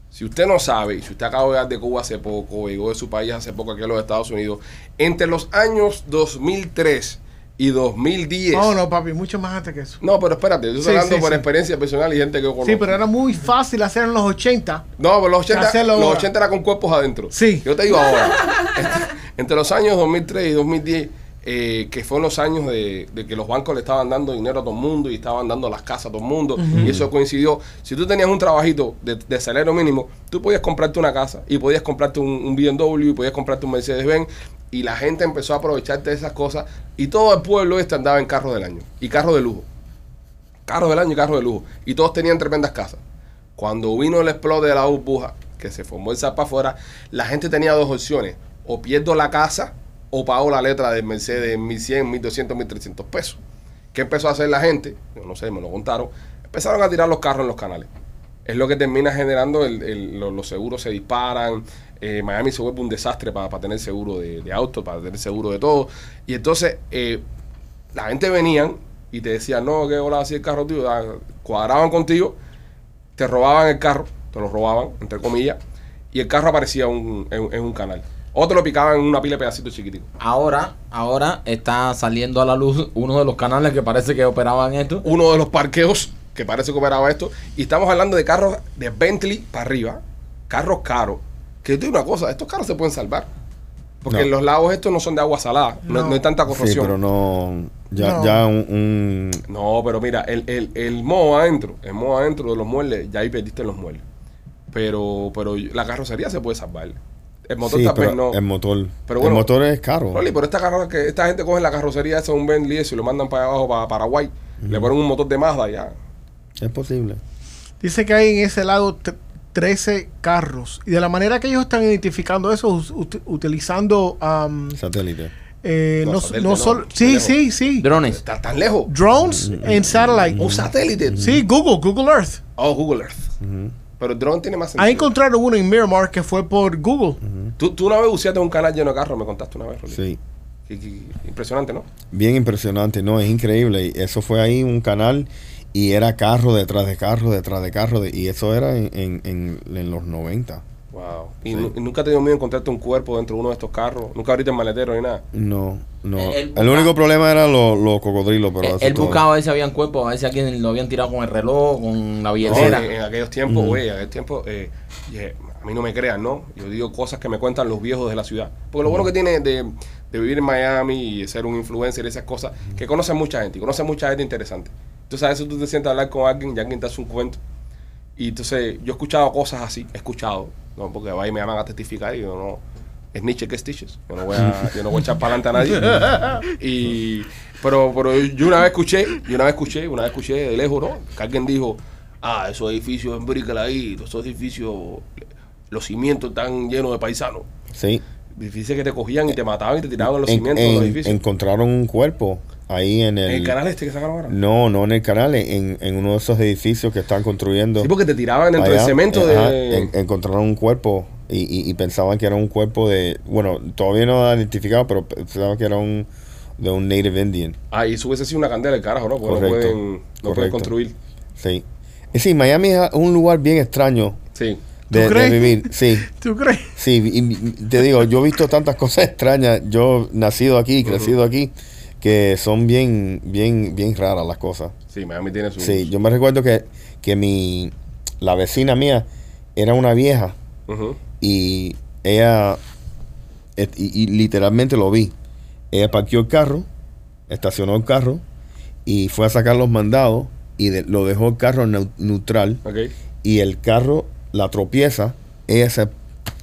Si usted no sabe, si usted acaba de llegar de Cuba hace poco, llegó de su país hace poco aquí a los Estados Unidos, entre los años 2003 y 2010. No, no, papi, mucho más antes que eso. No, pero espérate, yo estoy Sí, hablando sí, por sí. experiencia personal y gente que yo conozco. Sí, pero era muy fácil hacer en los 80. No, pero los 80, Hacerlo los ahora. 80 era con cuerpos adentro. Sí. Yo te digo ahora, entre, los años 2003 y 2010, eh, que fueron los años de, de que los bancos le estaban dando dinero a todo el mundo y estaban dando las casas a todo el mundo, y eso coincidió. Si tú tenías un trabajito de, de salario mínimo, tú podías comprarte una casa y podías comprarte un, un BMW y podías comprarte un Mercedes-Benz. Y la gente empezó a aprovecharte de esas cosas. Y todo el pueblo este andaba en carros del año. Y carros de lujo. Carros del año y carros de lujo. Y todos tenían tremendas casas. Cuando vino el explote de la burbuja, que se formó el zapa afuera, la gente tenía dos opciones. O pierdo la casa o pago la letra del Mercedes en 1100, 1200, 1300 pesos. ¿Qué empezó a hacer la gente? Yo no sé, me lo contaron. Empezaron a tirar los carros en los canales. Es lo que termina generando, el, el- lo- los, seguros se disparan. Eh, Miami se vuelve un desastre para, para tener seguro de, de auto, para tener seguro de todo. Y entonces, eh, la gente venían y te decían, no, que hola, así el carro, tío. Cuadraban contigo, te robaban el carro, te lo robaban, entre comillas, y el carro aparecía un- en, en un canal. O te lo picaban en una pila de pedacitos chiquititos. Ahora, ahora está saliendo a la luz uno de los canales que parece que operaban esto. Uno de los parqueos que parece que operaba esto. Y estamos hablando de carros de Bentley para arriba, carros caros. Que yo te digo una cosa, estos carros se pueden salvar. Porque No. los lagos estos no son de agua salada, no, No. no hay tanta Sí, corrosión. pero no. Ya, No. ya un, un- No, pero mira, el, el, el moho adentro, el moho adentro de los muebles, ya ahí perdiste los muebles. Pero, pero la carrocería se puede salvar. El motor sí, pero no. el motor. Pero bueno, el motor es caro. Rolly, pero esta, carro- que esta gente coge la carrocería esa un Bentley y eso y lo mandan para abajo, para Paraguay. Le ponen un motor de Mazda ya. Es posible. Dice que hay en ese lago 13 carros. Y de la manera que ellos están identificando eso, us- ut- utilizando. am, Satélite. eh, No, no, solo. Sí, sí, sí. Drones. Está tan lejos. Drones en satellite. Un satélite. Sí, Google, Google Earth. Oh, Google Earth. Pero el drone tiene más sentido. Ahí encontraron uno en Miramar que fue por Google. ¿Tú, tú una vez buceaste un canal lleno de carros, me contaste una vez, Rolly. Sí. Impresionante, ¿no? Bien impresionante, no, es increíble. Y Eso fue ahí un canal y era carro detrás de carro, detrás de carro. de- y eso era en, en, en- en los 90. Wow. ¿Y, nu- y nunca te dio miedo encontrarte un cuerpo dentro de uno de estos carros? ¿Nunca abriste el maletero ni nada? No, no. El único problema era los los cocodrilos, pero es todo. buscaba a ver si habían cuerpos, a ver si alguien lo habían tirado con el reloj, con la No, billetera. en, en aquellos tiempos, güey, en aquellos tiempos, eh, yeah, a mí no me crean, ¿no? Yo digo cosas que me cuentan los viejos de la ciudad. Porque lo bueno que tiene de, de vivir en Miami y ser un influencer y esas cosas, que conocen mucha gente, y conocen mucha gente interesante. Entonces a veces tú te sientas a hablar con alguien y alguien te hace un cuento. Y entonces yo he escuchado cosas así, he escuchado, ¿no? Porque ahí me llaman a testificar y yo no... Es Nietzsche que es Stitches. Yo no voy a, yo no voy a echar para adelante a nadie. Y, pero, pero yo una vez escuché, yo una vez escuché, una vez escuché de lejos, ¿no? Que alguien dijo, ah, esos edificios en Brickell ahí, esos edificios, los cimientos están llenos de paisanos. Sí. Difícil que te cogían y te mataban y te tiraban en los En- cimientos de los edificios. encontraron un cuerpo ahí en el... En el canal este que sacaron ahora. No, no en el canal, en, en uno de esos edificios que están construyendo. Sí, porque te tiraban dentro allá. del cemento Ajá, de... en- encontraron un cuerpo y, y- y pensaban que era un cuerpo de. Bueno, todavía no han identificado, pero pensaban que era un de un Native Indian. Ah, y eso hubiese sido una candela el carajo, ¿no? Porque Correcto, no pueden, no pueden construir. Sí. Y sí, Miami es un lugar bien extraño Sí. de, ¿Tú de crees? vivir. Sí. ¿Tú crees? Sí, y- y te digo, yo he visto tantas cosas extrañas, yo nacido aquí, crecido aquí, que son bien, bien, bien raras las cosas. Sí, Miami tiene su... Sí, yo me recuerdo que, que mi, la vecina mía era una vieja y ella, et- y, y literalmente lo vi, ella parqueó el carro, estacionó el carro y fue a sacar los mandados y de- lo dejó el carro neu- neutral y el carro la tropieza, ella se,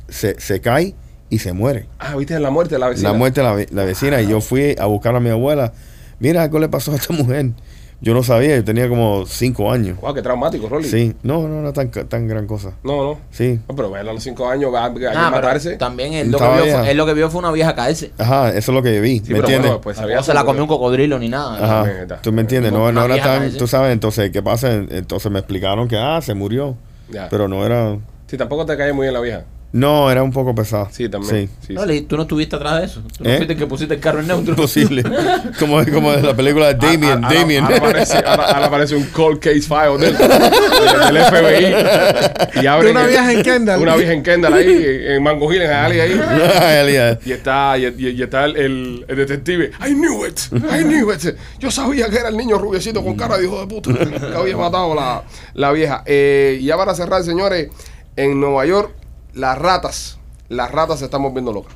se, se cae y se muere. Ah, ¿viste la muerte de la vecina? La muerte de la, la vecina y yo fui a buscar a mi abuela. Mira, algo le pasó a esta mujer. Yo no sabía, yo tenía como cinco años. Wow, qué traumático, Rolly. Sí, no, no era tan, tan gran cosa. No, no. Sí, No, pero verla a los cinco años, va a, Ah, matarse. también él lo, que vio fue, él lo que vio fue una vieja caerse. ajá, eso es lo que yo vi, Sí, ¿me pero entiendes? bueno, pues No se la comió un cocodrilo ni nada. Ajá, tú me entiendes, no, no era tan, caerse. tú sabes, entonces, ¿qué pasa? Entonces me explicaron que, ah, se murió, Ya. pero no era, Sí, tampoco te cae muy bien la vieja. No, era un poco pesado. Sí, también. Sí, Sí, sí. Rolly, tú no estuviste atrás de eso. Tú no ¿Eh? fuiste el que pusiste el carro en neutro. Imposible. como, como en la película de Damien, ahora- Damien. Ahora, aparece, un cold case file del, del FBI. Y abre De una vieja en Kendall. Una vieja en Kendall ahí, en Mango Hill, en Hialeah ahí. Y está, y, y- y está el, el- el detective. I knew it, I knew it. Yo sabía que era el niño rubiecito con cara de hijo de puta que había matado la, la vieja. Eh, y ya para cerrar, señores, en Nueva York, las ratas, las ratas se están volviendo locas.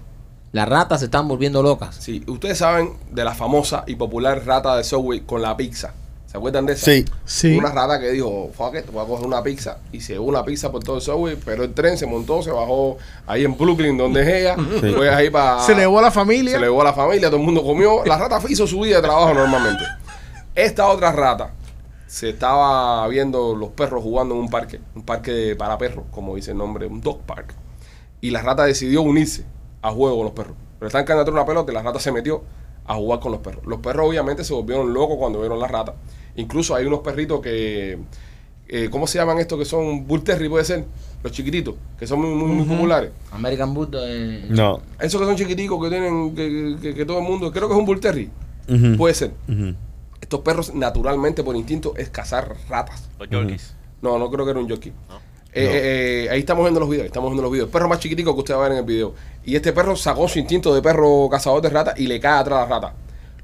Las ratas se están volviendo locas. Sí, ustedes saben de la famosa y popular rata de Subway con la pizza. ¿Se acuerdan de esa? Sí. Sí. Una rata que dijo, fuck it, voy a coger una pizza. Y se llevó una pizza por todo el subway, pero el tren se montó, se bajó ahí en Brooklyn, donde es ella. Fue ahí para... Se le llevó a la familia. Se le llevó a la familia, todo el mundo comió. La rata hizo su día de trabajo normalmente. Esta otra rata se estaba viendo los perros jugando en un parque, un parque para perros, como dice el nombre, un dog park. Y la rata decidió unirse a juego con los perros. Pero están cantando una pelota y la rata se metió a jugar con los perros. Los perros obviamente se volvieron locos cuando vieron la rata. Incluso hay unos perritos que, eh, ¿cómo se llaman estos que son Bull Terrier puede ser? Los chiquititos, que son muy, muy, muy populares. American Bull. eh, No. Esos que son chiquiticos que tienen, que, que- que todo el mundo, creo que es un Bull Terrier. Ujú. Puede ser. Estos perros naturalmente por instinto es cazar ratas. Los Yorkies. No, no creo que era un. No. Eh, No. eh, eh, ahí estamos viendo los videos, estamos viendo los videos. El perro más chiquitico que usted va a ver en el video. Y este perro sacó su instinto de perro cazador de ratas y le cae atrás a la rata.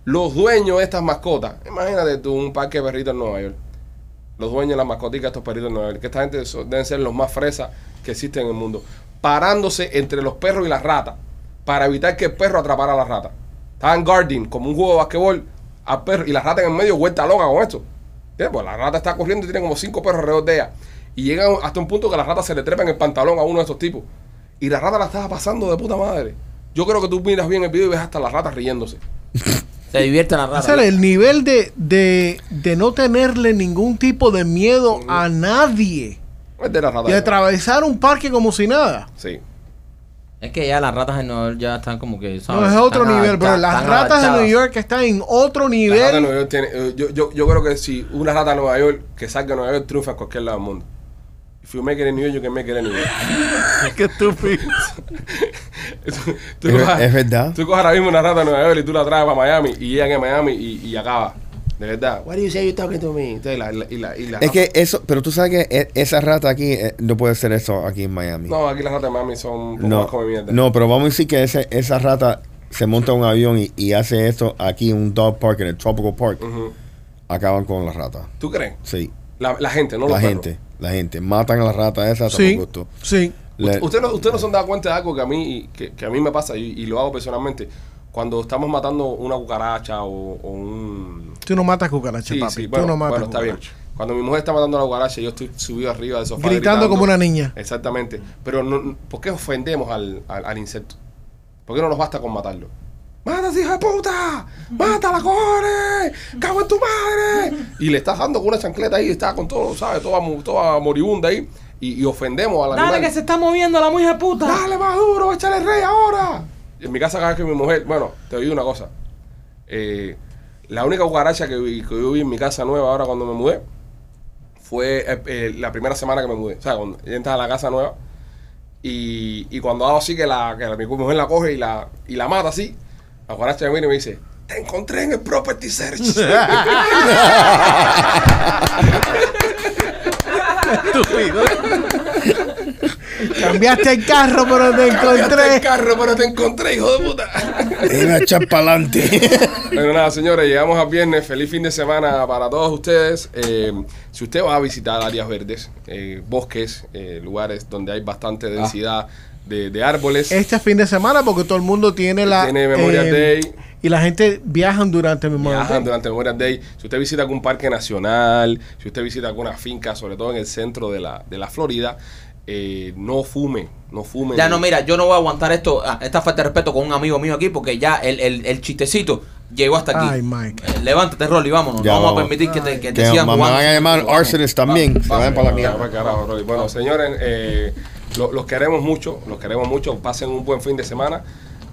Los dueños de estas mascotas, imagínate tú un parque de perritos en Nueva York. Los dueños de las mascoticas de estos perritos en Nueva York. Que esta gente deben ser los más fresas que existen en el mundo. Parándose entre los perros y las ratas para evitar que el perro atrapara a la rata. Estaban guarding como un juego de basquetbol al perro y la rata en el medio vuelta loca con esto. ¿Entiendes? Pues la rata está corriendo y tiene como cinco perros alrededor de ella. Y llegan hasta un punto que la rata se le trepa en el pantalón a uno de estos tipos. Y la rata la estaba pasando de puta madre. Yo creo que tú miras bien el video y ves hasta la rata riéndose. Se divierte la O rata. sea, el nivel de, de, de no tenerle ningún tipo de miedo a nadie. Es de la rata. Y atravesar un parque como si nada. Sí. Es que ya las ratas en Nueva York ya están como que. ¿sabes? No es otro Están nivel, pero las ratas de. New York están en otro La rata de nivel. Nueva York tiene, eh, yo, yo, yo creo que si una rata de Nueva York que salga de Nueva York triunfa en cualquier lado del mundo. If you make it in New York, you can make it anywhere. Qué estúpido. tú, tú Es, cojas, es verdad. tú cojas ahora mismo una rata de Nueva York y tú la traes para Miami y llegan en Miami y, y acaba. De verdad. What do you say you talking to me? Entonces, la- la- y la- y la- Es que eso, pero tú sabes que e- esa rata aquí eh, no puede ser eso aquí en Miami. No, aquí las ratas de mami son un poco No, más mierda. no, pero vamos a decir que ese, esa rata se monta en un avión y, y hace esto aquí en un dog park, en el Tropical Park. Ujú. Acaban con la rata. ¿Tú crees? Sí, La, la gente, no la los gente, la gente. Matan a la rata esa Sí, por gusto. sí. Le- Usted no, usted no se han dado cuenta de algo que a mí, que, que a mí me pasa y, y lo hago personalmente. Cuando estamos matando una cucaracha o, o un... Tú no matas cucaracha, Sí, papi. sí, Tú bueno, no matas bueno, está bien. Cuando mi mujer está matando la cucaracha, yo estoy subido arriba del sofá. Gritando como una niña. Exactamente. Pero no, ¿por qué ofendemos al, al, al insecto? ¿Por qué no nos basta con matarlo? ¡Mata, hija de puta! ¡Mátala, cojones! ¡Cago en tu madre! Y le estás dando con una chancleta ahí, está con todo, ¿sabes? Toda, toda moribunda ahí. Y, y ofendemos al animal. Dale que se está moviendo la mujer puta. ¡Dale más duro! ¡Échale rey ahora! En mi casa cada vez que mi mujer... Bueno, te digo una cosa. Eh, la única cucaracha que, vi- que yo vi en mi casa nueva ahora cuando me mudé fue eh, eh, la primera semana que me mudé. O sea, cuando entras a la casa nueva y, y cuando hago así que, la, que la- mi mujer la coge y la, y la mata así, la cucaracha me viene y me dice, te encontré en el property search. Cambiaste el carro, pero te Cambiaste el encontré. carro, pero te encontré, hijo de puta. Iba a echar para adelante. Bueno, nada, señores, llegamos a viernes. Feliz fin de semana para todos ustedes. Eh, si usted va a visitar áreas verdes, eh, bosques, eh, lugares donde hay bastante densidad de, de árboles, Este fin de semana, porque todo el mundo tiene la. tiene Memorial eh, Day. Y la gente viajan durante Memorial Viajan Day. durante Memorial Day. Si usted visita algún parque nacional, si usted visita alguna finca, sobre todo en el centro de la, de la Florida, eh, no fume, no fume. Ya no, mira, yo no voy a aguantar esto, ah, esta falta de respeto con un amigo mío aquí, porque ya el, el, el chistecito llegó hasta aquí. Ay, Mike. Eh, levántate, Rolly, vámonos. Ya no vamos a vamos. permitir que te, que te Que sigan me jugando. van a llamar arsonist también. Se vayan para la Vamos, mierda. carajo, Rolly. Bueno, señores, eh, lo- los queremos mucho, los queremos mucho. Pasen un buen fin de semana.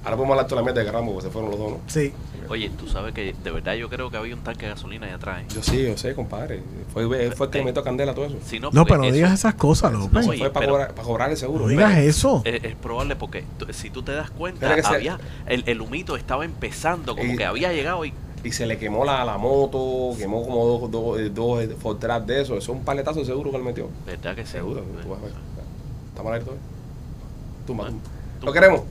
Ahora podemos hablar toda la mierda de Carramo, porque se fueron los dos, ¿no? Sí. Oye, tú sabes que de verdad yo creo que había un tanque de gasolina allá atrás. ¿eh? Yo sí, yo sé, compadre. Fue, fue el que le metió candela todo eso. Si no, pero no digas esas cosas, López. No, fue para, pero- cobrar, para cobrar el seguro. No digas eso. Es, es probable porque si tú te das cuenta, había el, el humito estaba empezando, como Y- que había llegado y Y se le quemó la, la moto, quemó como dos, dos, eh, dos eh, por detrás de eso. Eso es un paletazo de seguro que él metió. verdad que sí. Seguro. Eh, tú vas a ver. ¿Está mal ahí todo? Tumba, tumba. Lo queremos.